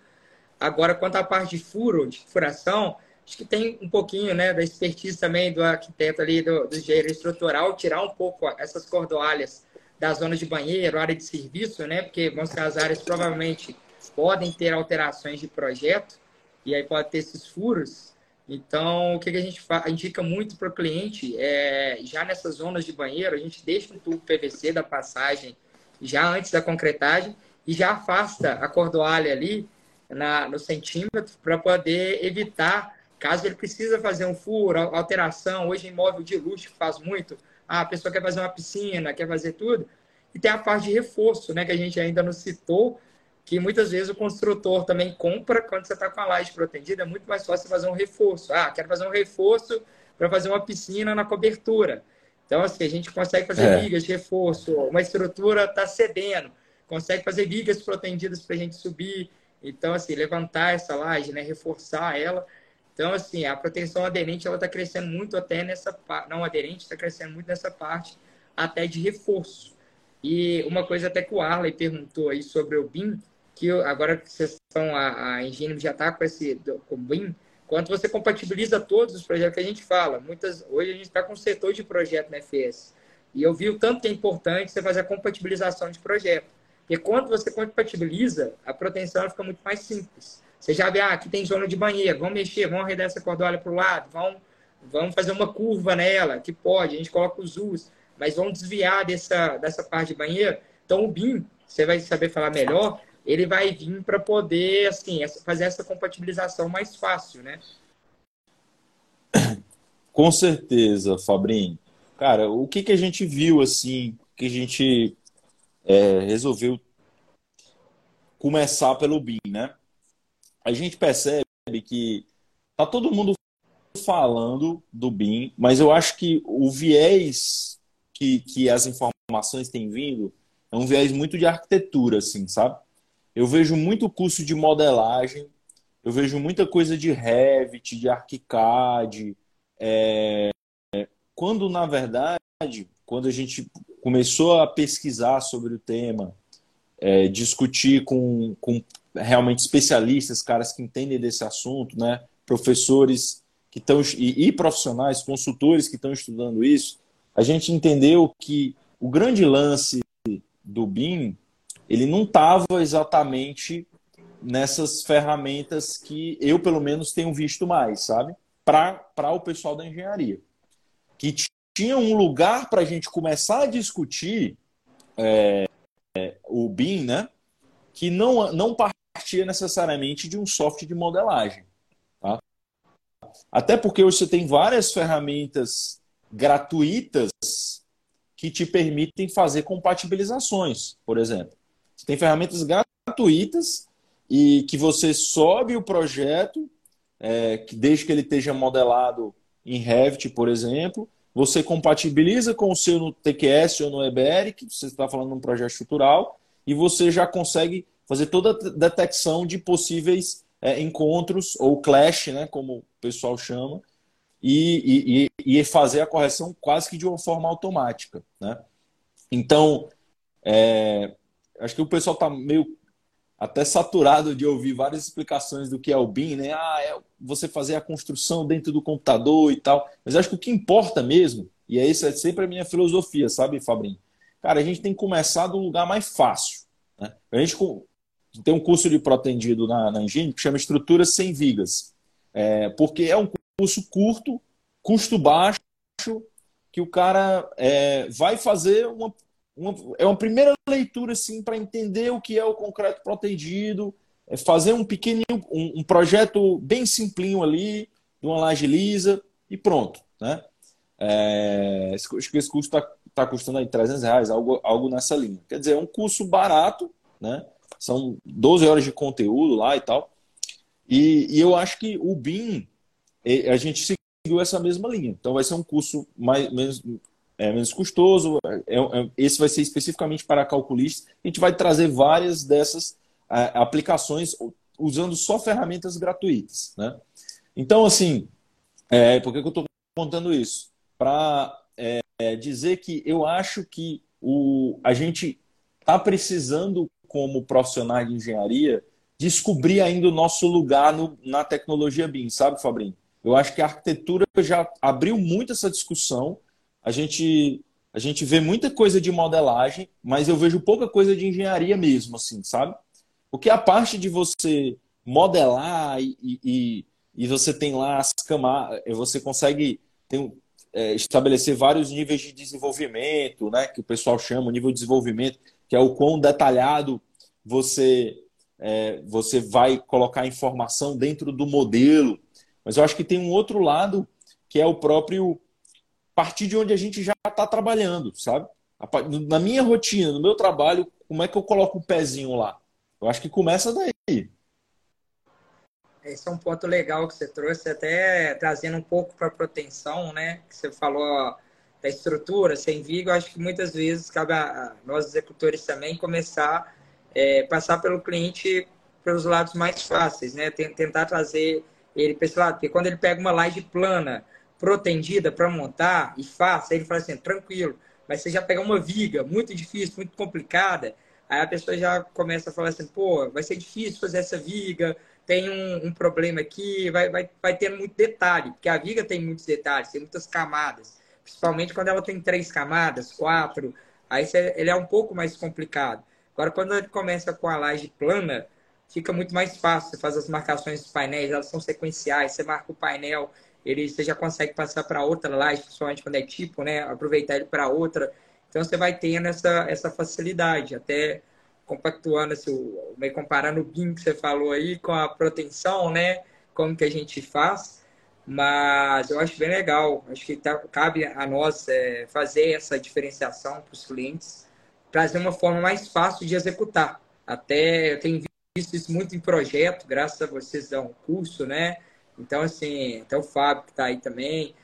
Agora, quanto à parte de furo, de furação, acho que tem um pouquinho né, da expertise também do arquiteto ali, do, do engenheiro estrutural, tirar um pouco essas cordoalhas da zona de banheiro, área de serviço, né? Porque vão ser as áreas provavelmente podem ter alterações de projeto e aí pode ter esses furos. Então, o que, a gente indica muito para o cliente é, já nessas zonas de banheiro, a gente deixa um tubo PVC da passagem já antes da concretagem e já afasta a cordoalha ali na, no centímetro para poder evitar, caso ele precisa fazer um furo, alteração, hoje imóvel de luxo faz muito, ah, a pessoa quer fazer uma piscina, quer fazer tudo, e tem a parte de reforço, né, que a gente ainda não citou, que muitas vezes o construtor também compra quando você está com a laje protendida, é muito mais fácil fazer um reforço. Ah, quero fazer um reforço para fazer uma piscina na cobertura. Então, assim, a gente consegue fazer é. vigas de reforço, uma estrutura está cedendo, consegue fazer vigas protendidas para a gente subir. Então, assim, levantar essa laje, né, reforçar ela. Então, assim, a proteção aderente ela está crescendo muito até nessa parte, não aderente, está crescendo muito nessa parte até de reforço. E uma coisa até que o Arley perguntou aí sobre o BIM, que agora que vocês estão, a, a Engine já está com esse com BIM, quanto você compatibiliza todos os projetos que a gente fala. Muitas, hoje a gente está com um setor de projeto na FS. E eu vi o tanto que é importante você fazer a compatibilização de projeto. Porque quando você compatibiliza, a proteção fica muito mais simples. Você já vê, ah, aqui tem zona de banheiro, vamos mexer, vamos arredar essa cordolha para o lado, vamos, vamos fazer uma curva nela, que pode, a gente coloca os U's, mas vamos desviar dessa, dessa parte de banheiro. Então, o BIM, você vai saber falar melhor, ele vai vir para poder assim fazer essa compatibilização mais fácil, né? Com certeza, Fabrinho. Cara, o que, que a gente viu assim, que a gente é, resolveu começar pelo BIM, né? A gente percebe que tá todo mundo falando do BIM, mas eu acho que o viés que, que as informações têm vindo é um viés muito de arquitetura, assim, sabe? Eu vejo muito curso de modelagem, eu vejo muita coisa de Revit, de ArchiCAD, é, quando na verdade, quando a gente começou a pesquisar sobre o tema, é, discutir com, com realmente especialistas, caras que entendem desse assunto, né? professores que estão e, e profissionais, consultores que estão estudando isso, a gente entendeu que o grande lance do BIM ele não estava exatamente nessas ferramentas que eu, pelo menos, tenho visto mais, sabe? Para o pessoal da engenharia. Que tinha um lugar para a gente começar a discutir é, é, o BIM, né? Que não, não partia necessariamente de um software de modelagem. Tá? Até porque você tem várias ferramentas gratuitas que te permitem fazer compatibilizações, por exemplo. Você tem ferramentas gratuitas e que você sobe o projeto, é, que desde que ele esteja modelado em Revit, por exemplo, você compatibiliza com o seu no TQS ou no que você está falando de um projeto estrutural, e você já consegue fazer toda a detecção de possíveis é, encontros, ou clash, né, como o pessoal chama, e, e, e, fazer a correção quase que de uma forma automática. Né? Então, é, acho que o pessoal está meio até saturado de ouvir várias explicações do que é o BIM, né? Ah, é você fazer a construção dentro do computador e tal. Mas acho que o que importa mesmo, e é isso é sempre a minha filosofia, sabe, Fabrinho? Cara, a gente tem que começar do lugar mais fácil. Né? A gente tem um curso de protendido na, na Engine que chama Estruturas Sem Vigas. É, porque é um curso curto, custo baixo, que o cara é, vai fazer uma, uma, é uma primeira leitura assim para entender o que é o concreto protegido, é fazer um pequenininho, um, um, projeto bem simplinho ali, de uma laje lisa e pronto, né? É, acho que esse curso está tá custando aí 300 reais, algo, algo nessa linha. Quer dizer, é um curso barato, né? São 12 horas de conteúdo lá e tal. E, e eu acho que o BIM, a gente seguiu essa mesma linha. Então vai ser um curso mais, menos, é menos custoso. É, é, esse vai ser especificamente para calculistas. A gente vai trazer várias dessas é, aplicações usando só ferramentas gratuitas. Né? Então, assim, é, por que, eu estou contando isso? para é, dizer que eu acho que o, a gente está precisando, como profissionais de engenharia, descobrir ainda o nosso lugar no, na tecnologia BIM, sabe, Fabrinho? Eu acho que a arquitetura já abriu muito essa discussão. A gente, a gente vê muita coisa de modelagem, mas eu vejo pouca coisa de engenharia mesmo, assim, sabe? Porque a parte de você modelar e, e, e você tem lá as camadas, você consegue tem, é, estabelecer vários níveis de desenvolvimento, né, que o pessoal chama nível de desenvolvimento, que é o quão detalhado você é, você vai colocar informação dentro do modelo. Mas eu acho que tem um outro lado que é o próprio partir de onde a gente já está trabalhando, sabe? Na minha rotina, no meu trabalho, como é que eu coloco o pezinho lá? Eu acho que começa daí. Esse é um ponto legal que você trouxe, até trazendo um pouco para a proteção, né? Que você falou da estrutura, sem vigo, eu acho que muitas vezes cabe a nós executores também começar é, passar pelo cliente pelos lados mais fáceis, né? Tentar trazer ele para esse lado, porque quando ele pega uma laje plana, protendida para montar e aí ele fala assim, tranquilo, mas você já pegar uma viga muito difícil, muito complicada, aí a pessoa já começa a falar assim, pô, vai ser difícil fazer essa viga, tem um, um, problema aqui, vai, vai, vai tendo muito detalhe, porque a viga tem muitos detalhes, tem muitas camadas, principalmente quando ela tem três camadas, quatro, aí você, ele é um pouco mais complicado. Agora, quando ele começa com a laje plana, fica muito mais fácil, você faz as marcações dos painéis, elas são sequenciais, você marca o painel, ele, você já consegue passar para outra laje, principalmente quando é tipo, né, aproveitar ele para outra, então você vai tendo essa, essa facilidade, até compactuando, assim, meio comparando o BIM que você falou aí com a proteção, né? Como que a gente faz. Mas eu acho bem legal. Acho que tá, cabe a nós é, fazer essa diferenciação para os clientes, trazer uma forma mais fácil de executar. Até eu tenho visto isso muito em projeto, graças a vocês dar um curso, né? Então, assim, até o Fábio que está aí também,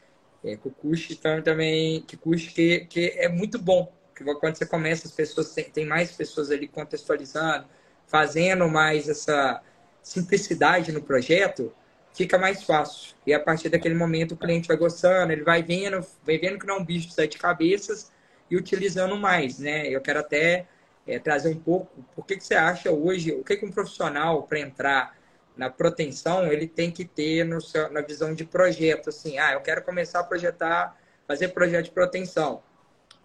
é, o curso também, que curso que, que é muito bom quando você começa, as pessoas tem, tem mais pessoas ali contextualizando, fazendo mais essa simplicidade no projeto, fica mais fácil. E a partir daquele momento o cliente vai gostando, ele vai vendo, vai vendo que não é um bicho de sete cabeças e utilizando mais, né? Eu quero até é, trazer um pouco, por que, que você acha hoje, o que, que um profissional para entrar na proteção ele tem que ter no seu, na visão de projeto, assim, ah, eu quero começar a projetar, fazer projeto de proteção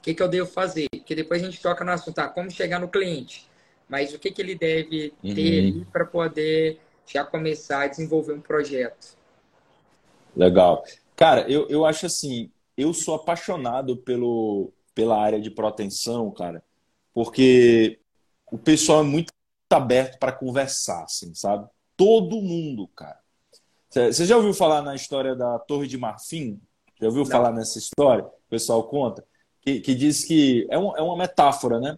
o que, que eu devo fazer? Porque depois a gente toca no assunto, tá? Como chegar no cliente. Mas o que, que ele deve ter uhum. para poder já começar a desenvolver um projeto? Legal. Cara, eu, eu acho assim, eu sou apaixonado pelo, pela área de proteção, cara, porque o pessoal é muito aberto para conversar, assim, sabe? Todo mundo, cara. Você já ouviu falar na história da Torre de Marfim? Já ouviu Não. falar nessa história? O pessoal conta que, que diz que é, um, é uma metáfora, né?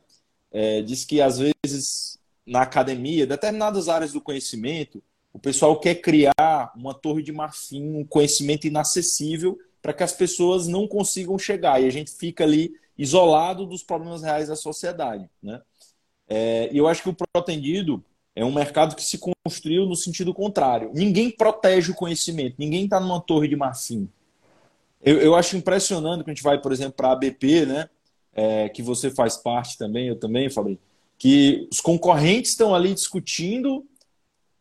É, diz que às vezes na academia, determinadas áreas do conhecimento, o pessoal quer criar uma torre de marfim, um conhecimento inacessível para que as pessoas não consigam chegar e a gente fica ali isolado dos problemas reais da sociedade, né? É, e eu acho que o protendido é um mercado que se construiu no sentido contrário. Ninguém protege o conhecimento, ninguém está numa torre de marfim. Eu, eu acho impressionante que a gente vai, por exemplo, para a ABP, né? É, que você faz parte também, eu também, Fabrício, que os concorrentes estão ali discutindo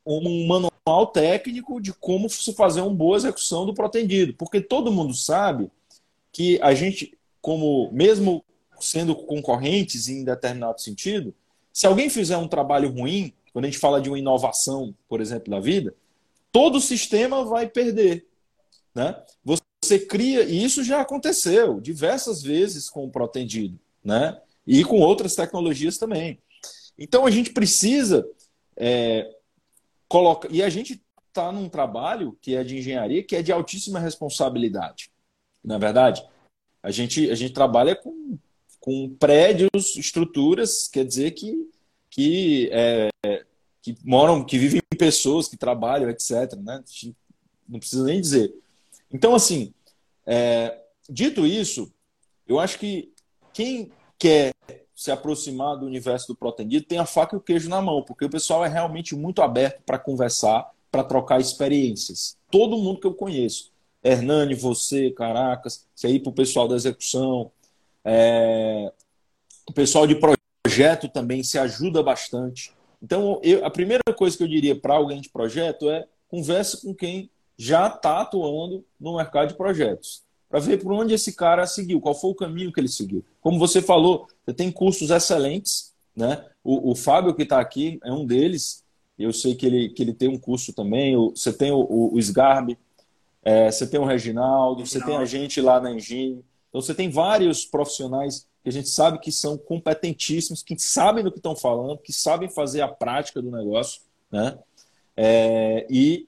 um manual técnico de como se fazer uma boa execução do protendido, porque todo mundo sabe que a gente, como mesmo sendo concorrentes em determinado sentido, se alguém fizer um trabalho ruim, quando a gente fala de uma inovação, por exemplo, da vida, todo o sistema vai perder. Né? Você cria, e isso já aconteceu diversas vezes com o protendido, né? E com outras tecnologias também. Então a gente precisa é, colocar. E a gente está num trabalho que é de engenharia, que é de altíssima responsabilidade. Na é verdade, a gente, a gente trabalha com, com prédios, estruturas, quer dizer que, que, é, que moram, que vivem pessoas, que trabalham, etc. Né? Não precisa nem dizer. Então, assim, é, dito isso, eu acho que quem quer se aproximar do universo do Protendido tem a faca e o queijo na mão, porque o pessoal é realmente muito aberto para conversar, para trocar experiências. Todo mundo que eu conheço. Hernani, você, Caracas, você aí para o pessoal da execução, é... o pessoal de projeto também se ajuda bastante. Então, eu, a primeira coisa que eu diria para alguém de projeto é converse com quem já está atuando no mercado de projetos, para ver por onde esse cara seguiu, qual foi o caminho que ele seguiu. Como você falou, você tem cursos excelentes, né? O, o Fábio que está aqui é um deles. Eu sei que ele, que ele tem um curso também. Você tem o, o, o Sgarbi, é, você tem o Reginaldo, Reginaldo, você tem a gente lá na Engine. Então você tem vários profissionais que a gente sabe que são competentíssimos, que sabem do que estão falando, que sabem fazer a prática do negócio, né? É, e,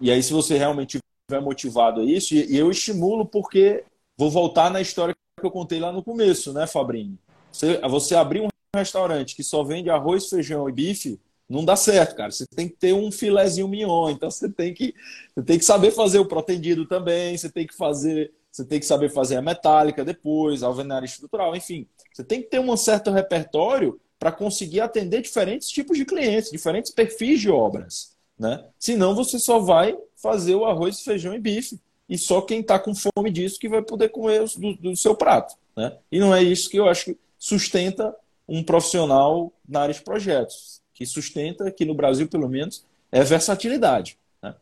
e aí, se você realmente estiver motivado a isso, e, e, eu estimulo porque vou voltar na história que eu contei lá no começo, né, Fabrinho? Você, você abrir um restaurante que só vende arroz, feijão e bife, não dá certo, cara. Você tem que ter um filézinho mignon, então você tem que, você tem que saber fazer o protendido também, você tem que fazer você tem que saber fazer a metálica depois, a alvenaria estrutural, enfim. Você tem que ter um certo repertório para conseguir atender diferentes tipos de clientes, diferentes perfis de obras. Né? Senão você só vai fazer o arroz, feijão e bife. E só quem está com fome disso que vai poder comer do, do seu prato. Né? E não é isso que eu acho que sustenta um profissional na área de projetos. Que sustenta, aqui no Brasil pelo menos, é versatilidade. Né?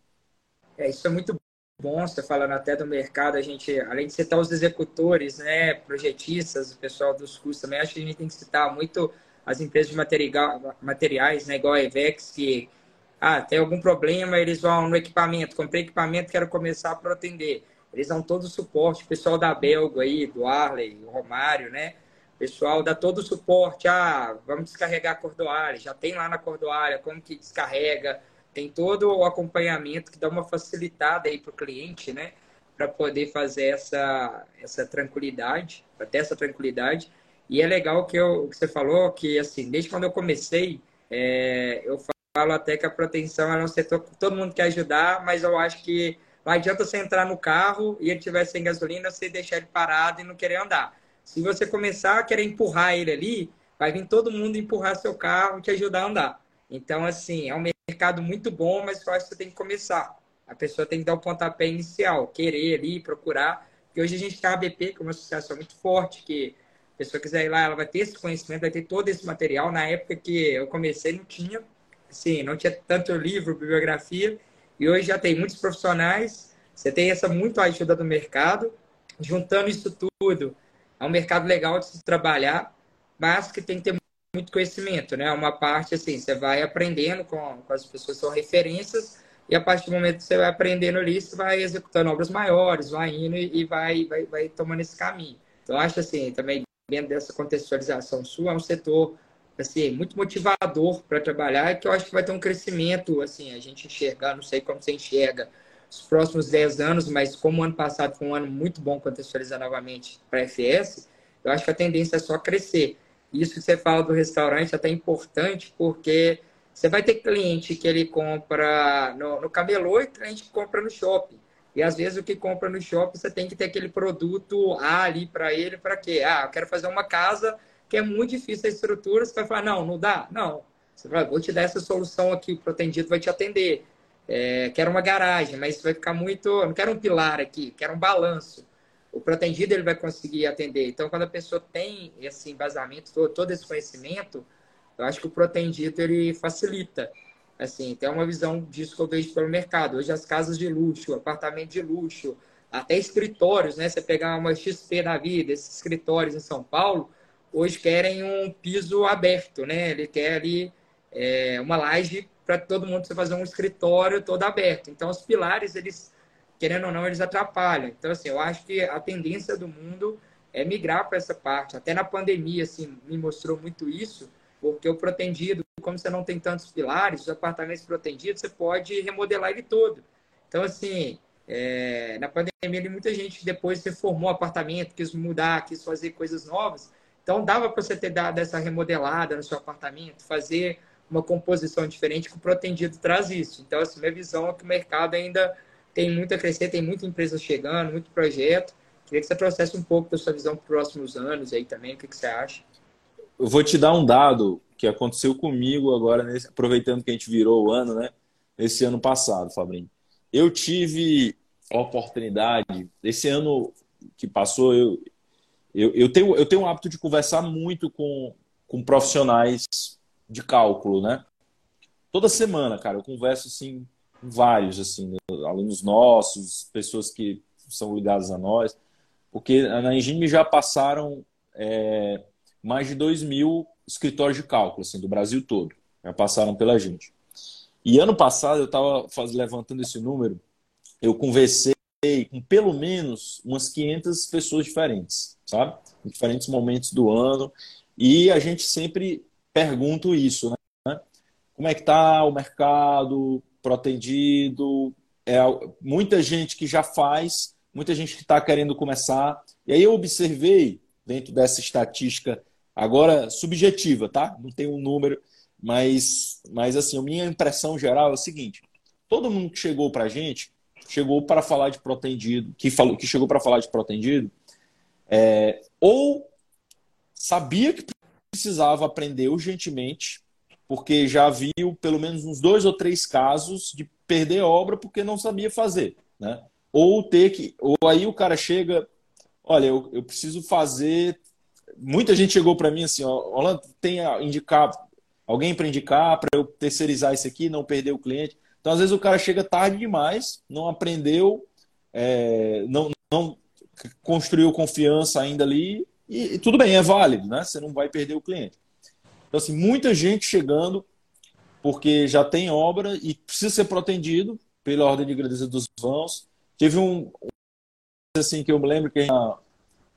É, isso é muito você falando até do mercado, a gente, além de citar os executores, né, projetistas, o pessoal dos cursos também, acho que a gente tem que citar muito as empresas de material, materiais, né, igual a Evex, que ah, tem algum problema, eles vão no equipamento, comprei equipamento, quero começar para atender. Eles dão todo o suporte, o pessoal da Belgo aí, do Arley, o Romário, né? O pessoal dá todo o suporte, ah, vamos descarregar a cordoalha, já tem lá na cordoalha, como que descarrega, tem todo o acompanhamento que dá uma facilitada aí para o cliente, né? Para poder fazer essa, essa tranquilidade, para ter essa tranquilidade. E é legal que, eu, que você falou que, assim, desde quando eu comecei, é, eu falo até que a proteção é um setor que todo mundo quer ajudar, mas eu acho que não adianta você entrar no carro e ele tiver sem gasolina, você deixar ele parado e não querer andar. Se você começar a querer empurrar ele ali, vai vir todo mundo empurrar seu carro e te ajudar a andar. Então, assim, é um mercado muito bom, mas eu acho que você tem que começar. A pessoa tem que dar o pontapé inicial, querer ali, procurar. Porque hoje a gente tem a ABP, que é uma associação muito forte, que a pessoa quiser ir lá, ela vai ter esse conhecimento, vai ter todo esse material. Na época que eu comecei, não tinha, assim, não tinha tanto livro, bibliografia. E hoje já tem muitos profissionais. Você tem essa muito ajuda do mercado. Juntando isso tudo, é um mercado legal de se trabalhar, mas que tem que ter muito conhecimento, né? Uma parte assim, você vai aprendendo com, com as pessoas que são referências e a partir do momento que você vai aprendendo ali, você vai executando obras maiores, vai indo e vai, vai, vai tomando esse caminho. Então, acho assim, também dentro dessa contextualização sua, é um setor assim, muito motivador para trabalhar que eu acho que vai ter um crescimento, assim, a gente enxergar, não sei como você enxerga os próximos 10 anos, mas como o ano passado foi um ano muito bom contextualizar novamente para a FS, eu acho que a tendência é só crescer. Isso que você fala do restaurante é até importante, porque você vai ter cliente que ele compra no, no camelô e cliente que compra no shopping. E às vezes o que compra no shopping, você tem que ter aquele produto ali para ele, para quê? Ah, eu quero fazer uma casa que é muito difícil a estrutura, você vai falar, não, não dá? Não. Você vai, vou te dar essa solução aqui, o protendido vai te atender. É, quero uma garagem, mas vai ficar muito. Não quero um pilar aqui, quero um balanço o protegido ele vai conseguir atender. Então, quando a pessoa tem esse embasamento, todo, esse conhecimento, eu acho que o protegido ele facilita. Assim, tem uma visão disso que eu vejo pelo mercado. Hoje as casas de luxo, apartamento de luxo, até escritórios, né? Você pegar uma XP da vida, esses escritórios em São Paulo, hoje querem um piso aberto, né? Ele quer ali é, uma laje para todo mundo fazer um escritório todo aberto. Então, os pilares, eles querendo ou não, eles atrapalham. Então, assim, eu acho que a tendência do mundo é migrar para essa parte. Até na pandemia, assim, me mostrou muito isso, porque o protegido, como você não tem tantos pilares, os apartamentos protegidos, você pode remodelar ele todo. Então, assim, é, na pandemia, muita gente depois reformou o apartamento, quis mudar, quis fazer coisas novas. Então, dava para você ter dado essa remodelada no seu apartamento, fazer uma composição diferente que o protegido traz isso. Então, assim, minha visão é que o mercado ainda tem muito a crescer, tem muita empresa chegando, muito projeto. Queria que você trouxesse um pouco da sua visão para os próximos anos aí também, o que, que você acha? Eu vou te dar um dado que aconteceu comigo agora, nesse, aproveitando que a gente virou o ano, né? Esse ano passado, Fabrinho. Eu tive oportunidade. Esse ano que passou, eu, eu, eu, tenho, eu tenho o hábito de conversar muito com, com profissionais de cálculo, né? Toda semana, cara, eu converso assim vários, assim, alunos nossos, pessoas que são ligadas a nós, porque na Engine já passaram é, mais de 2 mil escritórios de cálculo, assim, do Brasil todo, já passaram pela gente. E ano passado eu estava levantando esse número, eu conversei com pelo menos umas 500 pessoas diferentes, sabe? Em diferentes momentos do ano. E a gente sempre pergunta isso, né? Como é que está o mercado protendido? É, muita gente que já faz, muita gente que está querendo começar. E aí eu observei, dentro dessa estatística, agora subjetiva, tá? Não tem um número, mas, mas assim, a minha impressão geral é o seguinte: todo mundo que chegou para a gente chegou para falar de protendido, que, falou, que chegou para falar de protendido, é, ou sabia que precisava aprender urgentemente, porque já viu pelo menos uns dois ou três casos de perder obra porque não sabia fazer, né? Ou ter que, ou aí o cara chega, olha, eu, eu preciso fazer. Muita gente chegou para mim assim, ó, Orlando, tem a indicar alguém para indicar para eu terceirizar isso aqui, não perder o cliente. Então, às vezes, o cara chega tarde demais, não aprendeu, é, não, não construiu confiança ainda ali, e, e, tudo bem, é válido, né? Você não vai perder o cliente. Então, assim, muita gente chegando porque já tem obra e precisa ser protegido pela ordem de grandeza dos vãos. Tive um, assim que eu me lembro que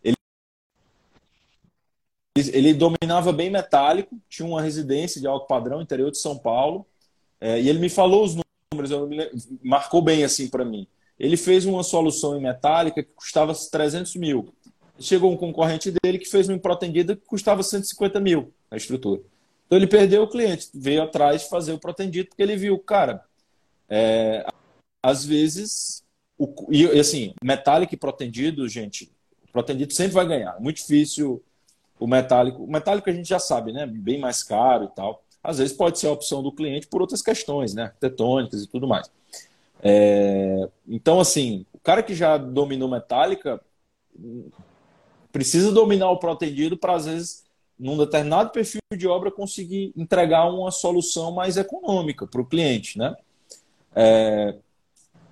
ele, ele dominava bem metálico, tinha uma residência de alto padrão, interior de São Paulo, é, e ele me falou os números, me, marcou bem assim para mim. Ele fez uma solução em metálica que custava 300 mil. Chegou um concorrente dele que fez uma protendida que custava 150 mil a estrutura. Então ele perdeu o cliente, veio atrás fazer o protendido porque ele viu, cara, é, às vezes, o, e assim, metálico e protendido, gente, o protendido sempre vai ganhar. Muito difícil o metálico. O metálico a gente já sabe, né? Bem mais caro e tal às vezes pode ser a opção do cliente por outras questões, né? Arquitetônicas e tudo mais. É, então, assim, o cara que já dominou metálica precisa dominar o protendido para, às vezes, num determinado perfil de obra, conseguir entregar uma solução mais econômica para o cliente, né? É,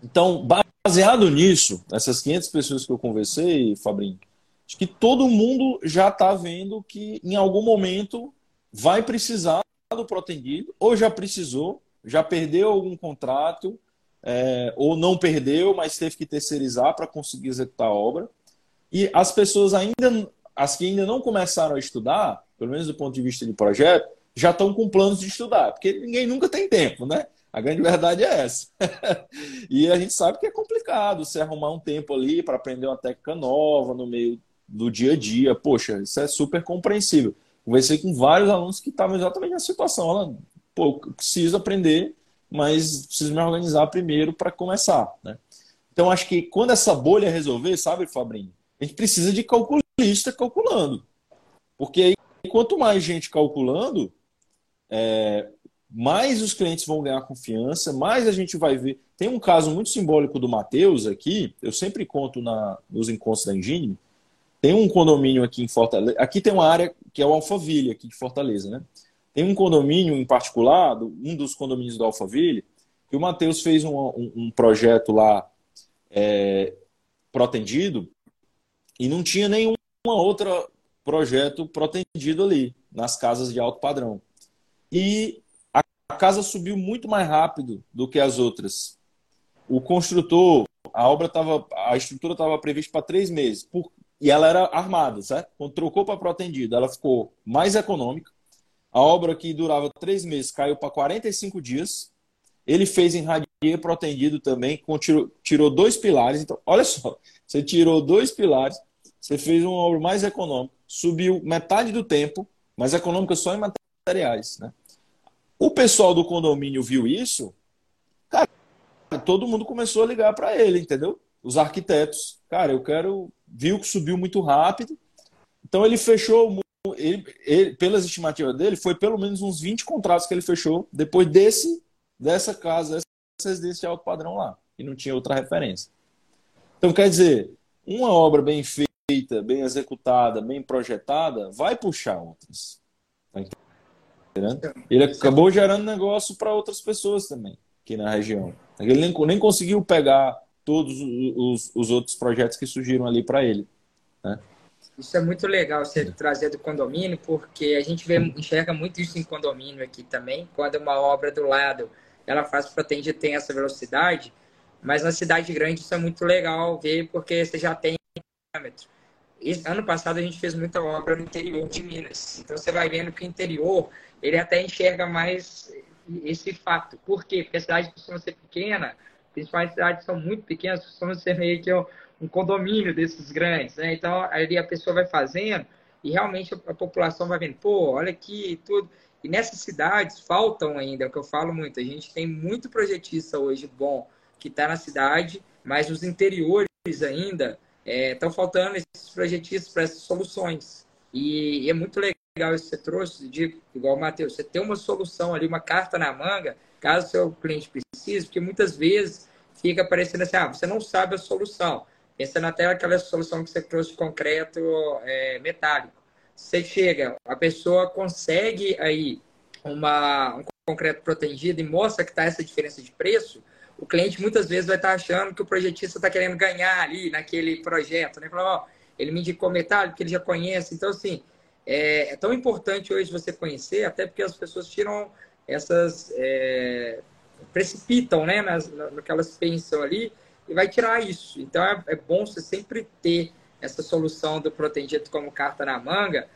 então, baseado nisso, essas 500 pessoas que eu conversei, Fabrinho, acho que todo mundo já está vendo que em algum momento vai precisar do protendido, ou já precisou, já perdeu algum contrato, é, ou não perdeu, mas teve que terceirizar para conseguir executar a obra. E as pessoas ainda, as que ainda não começaram a estudar, pelo menos do ponto de vista de projeto, já estão com planos de estudar, porque ninguém nunca tem tempo, né? A grande verdade é essa. e a gente sabe que é complicado você arrumar um tempo ali para aprender uma técnica nova no meio do dia a dia. Poxa, isso é super compreensível. Conversei com vários alunos que estavam exatamente nessa situação. Ela, pô, preciso aprender, mas preciso me organizar primeiro para começar, né? Então, acho que quando essa bolha resolver, sabe, Fabrinho? A gente precisa de calculista calculando. Porque aí, quanto mais gente calculando, é, mais os clientes vão ganhar confiança, mais a gente vai ver. Tem um caso muito simbólico do Matheus aqui, eu sempre conto na, nos encontros da Engine, tem um condomínio aqui em Fortaleza. Aqui tem uma área que é o Alphaville, aqui de Fortaleza, né? Tem um condomínio em particular, um dos condomínios do Alphaville, que o Matheus fez um, um, um, projeto lá é, protendido e não tinha nenhum outro projeto protendido ali, nas casas de alto padrão. E a, casa subiu muito mais rápido do que as outras. O construtor, a obra estava, a estrutura estava prevista para três meses. Por, e ela era armada, certo? Quando trocou para protendida, ela ficou mais econômica. A obra que durava três meses caiu para 45 dias. Ele fez em radier protendido também, tirou dois pilares. Então, olha só, você tirou dois pilares, você fez uma obra mais econômica, subiu metade do tempo, mas econômica só em materiais. Né? O pessoal do condomínio viu isso, cara, todo mundo começou a ligar para ele, entendeu? Os arquitetos, cara, eu quero viu que subiu muito rápido. Então ele fechou, ele, ele, pelas estimativas dele, foi pelo menos uns 20 contratos que ele fechou depois desse, dessa casa, dessa residência de alto padrão lá. E não tinha outra referência. Então, quer dizer, uma obra bem feita, bem executada, bem projetada, vai puxar outras. Tá? Ele acabou gerando negócio para outras pessoas também, aqui na região. Ele nem, nem conseguiu pegar todos os, os outros projetos que surgiram ali para ele. Né? Isso é muito legal você trazer do condomínio, porque a gente vê, enxerga muito isso em condomínio aqui também. Quando uma obra do lado ela faz para atender tem essa velocidade, mas na cidade grande isso é muito legal ver, porque você já tem parâmetro. Ano passado a gente fez muita obra no interior de Minas. Então você vai vendo que o interior ele até enxerga mais esse fato. Por quê? Porque a cidade costuma ser pequena, principalmente cidades são muito pequenas, costumam ser meio que um condomínio desses grandes, né? Então, ali a pessoa vai fazendo e realmente a, população vai vendo, pô, olha aqui tudo. E nessas cidades faltam ainda, é o que eu falo muito, a gente tem muito projetista hoje bom que está na cidade, mas os interiores ainda estão é, faltando esses projetistas para essas soluções. E, e, é muito legal isso que você trouxe, de, igual o Matheus, você ter uma solução ali, uma carta na manga, caso seu cliente precise, porque muitas vezes fica parecendo assim, ah, você não sabe a solução. Pensando até aquela solução que você trouxe de concreto é, metálico. Você chega, a pessoa consegue aí uma, um concreto protegido e mostra que está essa diferença de preço, o cliente muitas vezes vai estar achando que o projetista está querendo ganhar ali naquele projeto, né? Falar, ó, ele me indicou metálico, que ele já conhece. Então, assim, é, é, tão importante hoje você conhecer, até porque as pessoas tiram essas é, precipitam né, nas, no que elas pensam ali e vai tirar isso. Então é, é bom você sempre ter essa solução do protegido como carta na manga,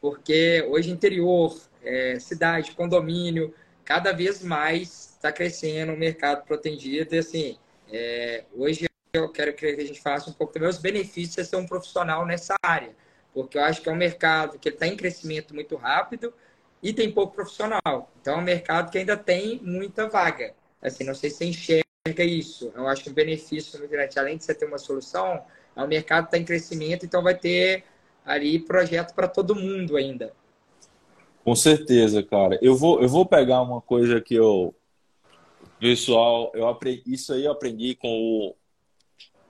porque hoje interior, é, cidade, condomínio, cada vez mais está crescendo o mercado protegido e assim, é, hoje eu quero que a gente faça um pouco também os benefícios de ser um profissional nessa área, porque eu acho que é um mercado que está em crescimento muito rápido, e tem pouco profissional. Então é um mercado que ainda tem muita vaga. Assim, não sei se você enxerga isso. Eu acho que o benefício além de você ter uma solução, é um mercado que está em crescimento, então vai ter ali projeto para todo mundo ainda. Com certeza, cara. Eu vou, eu vou pegar uma coisa que eu. Pessoal, eu aprendi, isso aí eu aprendi com o,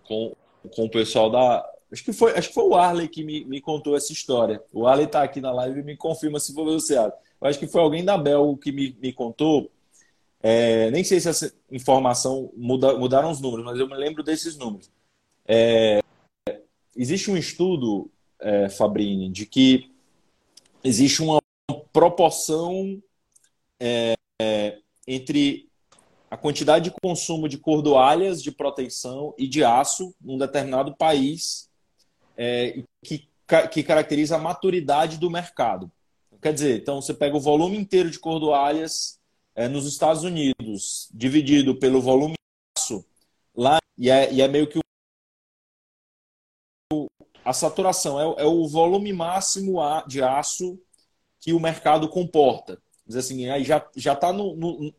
com, com o pessoal da, Acho que foi, acho que foi o Arley que me, me contou essa história. O Arley está aqui na live e me confirma se foi você. Eu acho que foi alguém da Bel que me, me contou. É, nem sei se essa informação muda, mudaram os números, mas eu me lembro desses números. É, existe um estudo, é, Fabrini, de que existe uma proporção é, é, entre a quantidade de consumo de cordoalhas de proteção e de aço num determinado país é, que, que caracteriza a maturidade do mercado. Quer dizer, então você pega o volume inteiro de cordoalhas é, nos Estados Unidos, dividido pelo volume de aço, lá, e é, e é meio que o, a saturação, é, é, o volume máximo de aço que o mercado comporta. Diz assim, aí já está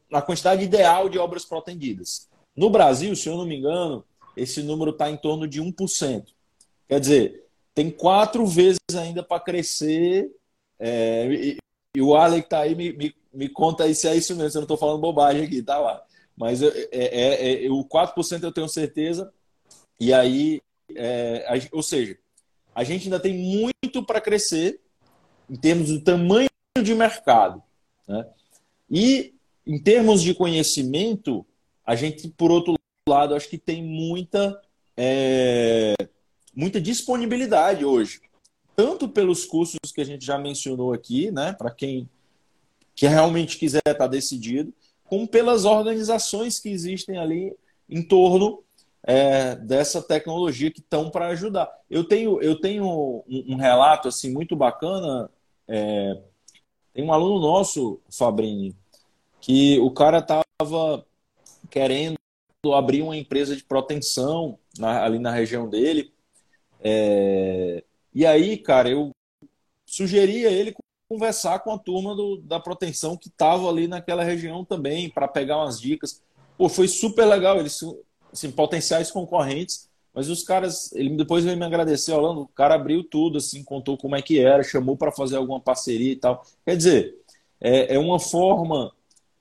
na quantidade ideal de obras protendidas. No Brasil, se eu não me engano, esse número está em torno de 1%. Quer dizer, tem quatro vezes ainda para crescer. É, e, e, o Alec está aí, me, me, me, conta aí se é isso mesmo, se eu não estou falando bobagem aqui, tá lá. Mas é, é, é, o 4% eu tenho certeza. E aí, é, a, ou seja, a gente ainda tem muito para crescer em termos do tamanho de mercado. Né? E em termos de conhecimento, a gente, por outro lado, acho que tem muita. É, muita disponibilidade hoje, tanto pelos cursos que a gente já mencionou aqui, né, para quem que realmente quiser estar tá decidido, como pelas organizações que existem ali em torno é, dessa tecnologia que estão para ajudar. Eu tenho, eu tenho um, um relato assim muito bacana. É, tem um aluno nosso, Fabrini, que o cara estava querendo abrir uma empresa de proteção na, ali na região dele é... E aí, cara, eu sugeria ele conversar com a turma do, da proteção que estava ali naquela região também, para pegar umas dicas. Pô, foi super legal, eles assim, potenciais concorrentes, mas os caras, ele depois veio me agradecer, Orlando, o cara abriu tudo, assim, contou como é que era, chamou para fazer alguma parceria e tal. Quer dizer, é, é uma forma,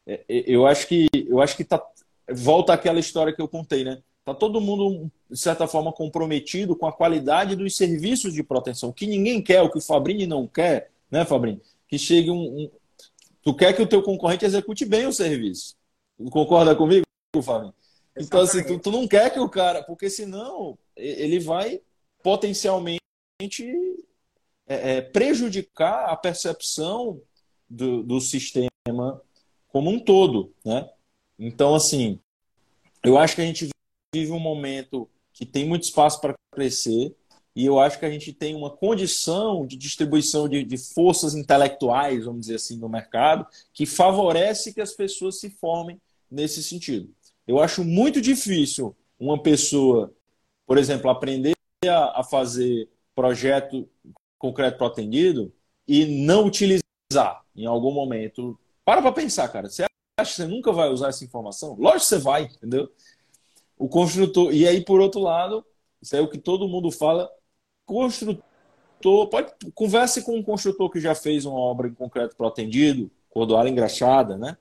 é, é, eu acho que eu acho que tá, volta àquela história que eu contei, né? Tá todo mundo, de certa forma, comprometido com a qualidade dos serviços de proteção. Que ninguém quer, o que o Fabrini não quer, né, Fabrini? Que chegue um, um... Tu quer que o teu concorrente execute bem o serviço. Concorda comigo, Fabrini? Então, assim, tu, tu não quer que o cara... Porque senão ele vai potencialmente é, é, prejudicar a percepção do, do sistema como um todo, né? Então, assim, eu acho que a gente vive um momento que tem muito espaço para crescer e eu acho que a gente tem uma condição de distribuição de, de, forças intelectuais, vamos dizer assim, no mercado, que favorece que as pessoas se formem nesse sentido. Eu acho muito difícil uma pessoa, por exemplo, aprender a, fazer projeto concreto para atendido e não utilizar em algum momento. Para para pensar, cara. Você acha que você nunca vai usar essa informação? Lógico que você vai, entendeu? O construtor. E aí, por outro lado, isso é o que todo mundo fala. Construtor. Pode, converse com um construtor que já fez uma obra em concreto para atendido, cordoalha engraxada, né?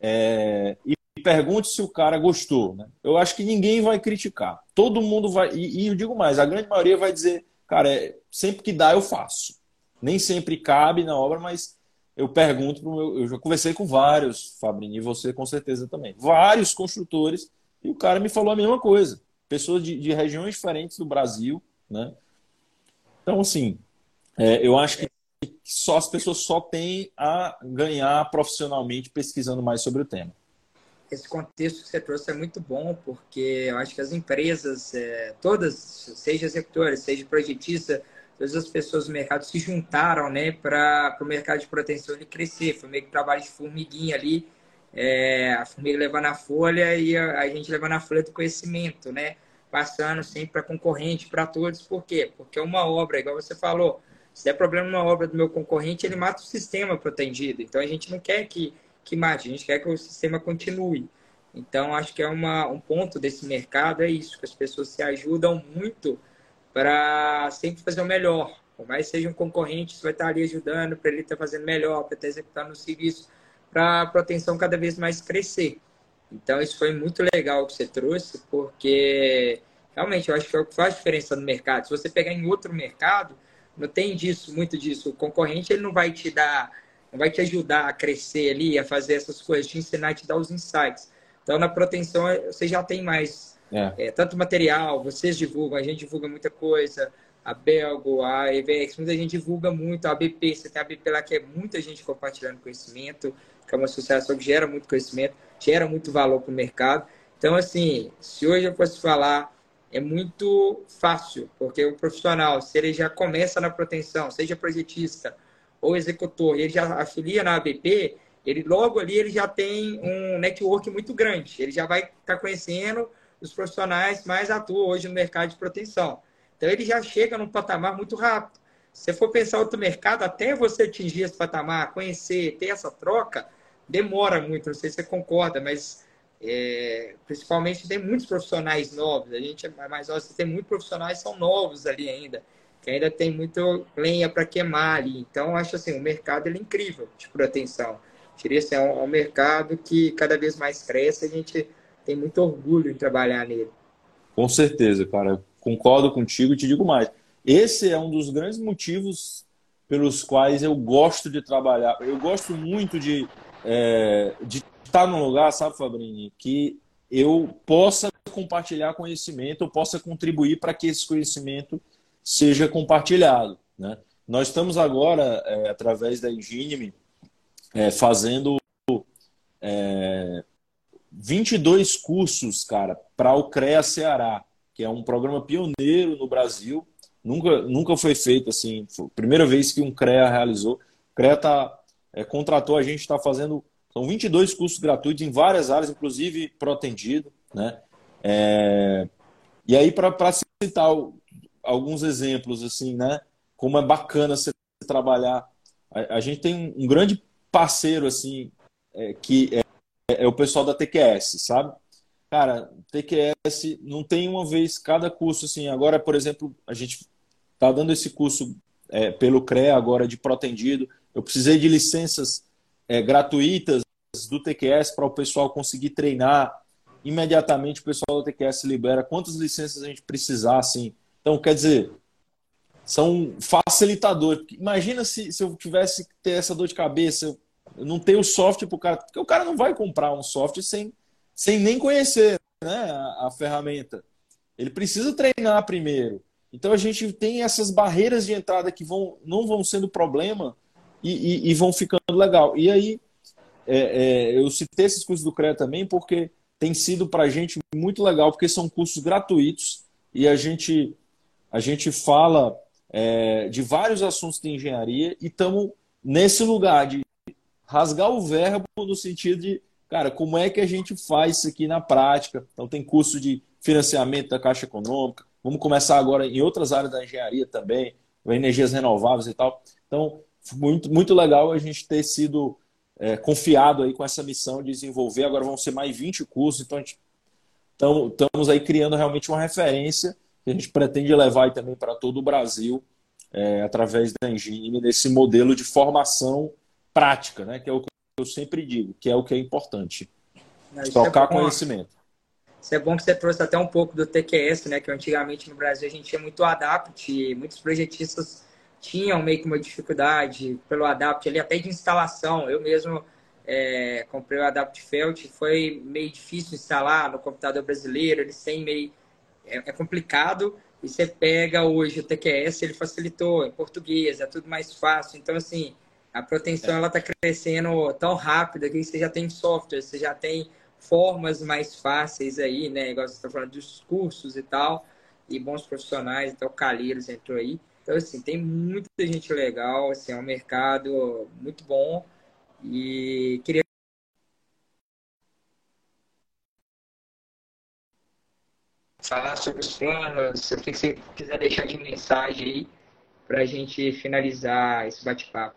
É, e pergunte se o cara gostou. Né? Eu acho que ninguém vai criticar. Todo mundo vai. E, e eu digo mais: a grande maioria vai dizer, cara, é, sempre que dá eu faço. Nem sempre cabe na obra, mas eu pergunto pro meu. Eu já conversei com vários, Fabrini, e você com certeza também. Vários construtores e o cara me falou a mesma coisa. Pessoas de, de regiões diferentes do Brasil, né? Então, assim, é, eu acho que só as pessoas só têm a ganhar profissionalmente pesquisando mais sobre o tema. Esse contexto que você trouxe é muito bom, porque eu acho que as empresas, é, todas, seja executores, seja projetista, todas as pessoas do mercado se juntaram né, para o mercado de proteção ele crescer. Foi meio que trabalho de formiguinha ali, é, a formiga levando a folha e a, a, gente levando a folha do conhecimento, né? Passando sempre para concorrente, para todos. Por quê? Porque uma obra, igual você falou, se der problema numa obra do meu concorrente, ele mata o sistema protegido. Então a gente não quer que, que mate, a gente quer que o sistema continue. Então acho que é uma, um ponto desse mercado, é isso, que as pessoas se ajudam muito para sempre fazer o melhor. Por mais que seja um concorrente, você vai estar ali ajudando para ele estar fazendo melhor, para estar executando o serviço para a proteção cada vez mais crescer. Então, isso foi muito legal que você trouxe, porque realmente eu acho que é o que faz diferença no mercado. Se você pegar em outro mercado, não tem disso, muito disso. O concorrente ele não vai te dar, vai te ajudar a crescer ali, a fazer essas coisas, te ensinar, te dar os insights. Então, na proteção, você já tem mais é. É, tanto material, vocês divulgam, a gente divulga muita coisa, a Belgo, a EVX, muita gente divulga muito, a BP, você tem a BP lá que é muita gente compartilhando conhecimento que é uma associação que gera muito conhecimento, gera muito valor para o mercado. Então, assim, se hoje eu fosse falar, é muito fácil, porque o profissional, se ele já começa na proteção, seja projetista ou executor, ele já afilia na ABP, ele logo ali ele já tem um network muito grande. Ele já vai estar tá conhecendo os profissionais mais atuam hoje no mercado de proteção. Então ele já chega num patamar muito rápido. Se for pensar outro mercado, até você atingir esse patamar, conhecer, ter essa troca, demora muito, não sei se você concorda, mas é, principalmente tem muitos profissionais novos. A gente é mais nosso, tem muitos profissionais são novos ali ainda, que ainda tem muito lenha para queimar ali. Então, acho assim, o mercado ele é incrível de proteção. Diria assim, é um, é um mercado que cada vez mais cresce, a gente tem muito orgulho em trabalhar nele. Com certeza, cara. Concordo contigo e te digo mais. Esse é um dos grandes motivos pelos quais eu gosto de trabalhar. Eu gosto muito de é, de estar num lugar, sabe, Fabrini, que eu possa compartilhar conhecimento, eu possa contribuir para que esse conhecimento seja compartilhado. Né? Nós estamos agora, é, através da Engine, é, fazendo é, 22 cursos, cara, para o CREA Ceará, que é um programa pioneiro no Brasil. Nunca, nunca foi feito assim, foi primeira vez que um CREA realizou. O CREA está é, contratou a gente, está fazendo. São 22 cursos gratuitos em várias áreas, inclusive protendido. Né? É, e aí, para citar alguns exemplos, assim, né? Como é bacana você trabalhar. A, a gente tem um, grande parceiro, assim, é, que é, é o pessoal da TQS, sabe? Cara, TQS não tem uma vez cada curso, assim. Agora, por exemplo, a gente está dando esse curso é, pelo CREA agora de protendido. Eu precisei de licenças é, gratuitas do TQS para o pessoal conseguir treinar imediatamente o pessoal da TQS libera quantas licenças a gente precisar, assim. Então, quer dizer, são facilitadores. Imagina se, se eu tivesse que ter essa dor de cabeça, eu não ter o software para o cara, porque o cara não vai comprar um software sem, sem nem conhecer né, a, a ferramenta. Ele precisa treinar primeiro. Então a gente tem essas barreiras de entrada que vão, não vão sendo problema e, e, e vão ficando legal. E aí é, é, eu citei esses cursos do CREA também porque tem sido para a gente muito legal, porque são cursos gratuitos e a gente, a gente fala é, de vários assuntos de engenharia e estamos nesse lugar de rasgar o verbo no sentido de, cara, como é que a gente faz isso aqui na prática? Então tem curso de financiamento da Caixa Econômica, Vamos começar agora em outras áreas da engenharia também, energias renováveis e tal. Então, muito, muito legal a gente ter sido é, confiado aí com essa missão de desenvolver. Agora vão ser mais 20 cursos, então estamos aí criando realmente uma referência que a gente pretende levar também para todo o Brasil é, através da Engine, nesse modelo de formação prática, né? que é o que eu sempre digo, que é o que é importante. Não, Tocar é conhecimento. Isso é bom que você trouxe até um pouco do TQS, né? Que antigamente no Brasil a gente tinha muito Adapt, muitos projetistas tinham meio que uma dificuldade pelo Adapt ali, até de instalação. Eu mesmo é, comprei o Adapt Felt, foi meio difícil instalar no computador brasileiro, ele sem meio. É, é complicado. E você pega hoje o TQS, ele facilitou em português, é tudo mais fácil. Então, assim, a proteção ela está crescendo tão rápido que você já tem software, você já tem formas mais fáceis aí, né? Igual você está falando dos cursos e tal, e bons profissionais, então Calheiros entrou aí. Então, assim, tem muita gente legal, assim, é um mercado muito bom e queria falar sobre os planos, o que você quiser deixar de mensagem aí para a gente finalizar esse bate-papo.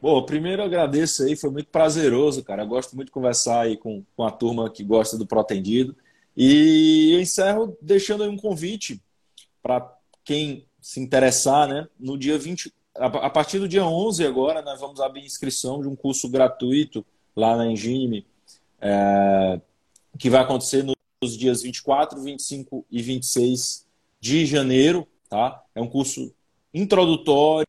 Bom, primeiro agradeço aí, foi muito prazeroso, cara. Eu gosto muito de conversar aí com, com a turma que gosta do Protendido. E eu encerro deixando aí um convite para quem se interessar, né? No dia 20, a partir do dia 11 agora, nós vamos abrir inscrição de um curso gratuito lá na Engine, é, que vai acontecer nos dias 24, 25 e 26 de janeiro, tá? É um curso introdutório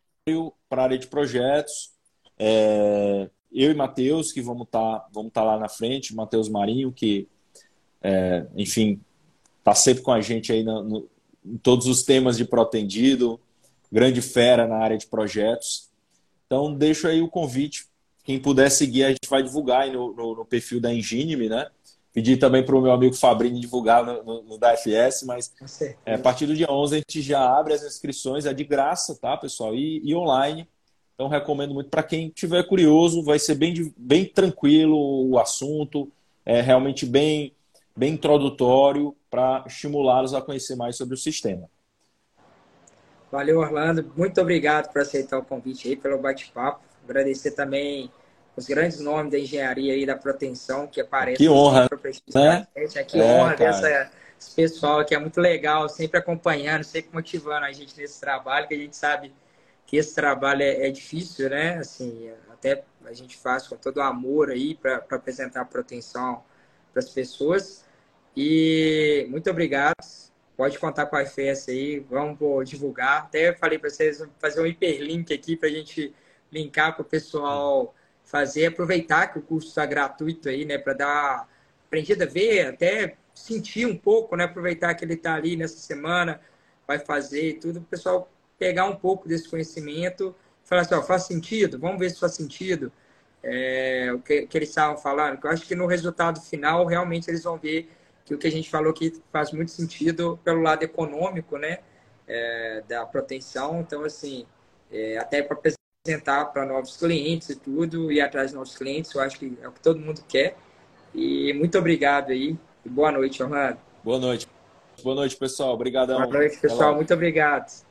para a área de projetos, é, eu e Matheus, que vamos estar tá, vamos tá lá na frente, Matheus Marinho, que, é, enfim, está sempre com a gente aí no, no, em todos os temas de protendido, grande fera na área de projetos. Então, deixo aí o convite. Quem puder seguir, a gente vai divulgar no, no, no perfil da Engine, né? Pedir também para o meu amigo Fabrini divulgar no, no, da FS, mas é, a partir do dia 11 a gente já abre as inscrições, é de graça, tá, pessoal? E, e online. Então, recomendo muito para quem tiver curioso, vai ser bem, bem tranquilo o assunto, é realmente bem, bem introdutório para estimulá-los a conhecer mais sobre o sistema. Valeu, Orlando. Muito obrigado por aceitar o convite aí, pelo bate-papo. Agradecer também os grandes nomes da engenharia e da proteção que aparecem. Que honra, né? Que é, honra dessa, esse pessoal que é muito legal, sempre acompanhando, sempre motivando a gente nesse trabalho, que a gente sabe que esse trabalho é, é, difícil, né? Assim, até a gente faz com todo o amor aí para apresentar proteção para as pessoas. E muito obrigado. Pode contar com a IFS aí, vamos divulgar. Até falei para vocês fazer um hiperlink aqui para a gente linkar para o pessoal fazer, aproveitar que o curso está gratuito aí, né? Para dar aprendida ver, até sentir um pouco, né? Aproveitar que ele está ali nessa semana, vai fazer e tudo. O pessoal pegar um pouco desse conhecimento falar assim, ó, faz sentido? Vamos ver se faz sentido é, o que, que eles estavam falando. Eu acho que no resultado final, realmente, eles vão ver que o que a gente falou aqui faz muito sentido pelo lado econômico, né? É, da proteção. Então, assim, é, até para apresentar para novos clientes e tudo, ir atrás de novos clientes, eu acho que é o que todo mundo quer. E muito obrigado aí. E boa noite, Orlando. Boa noite. Boa noite, pessoal. Obrigadão. Boa noite, pessoal. Muito obrigado.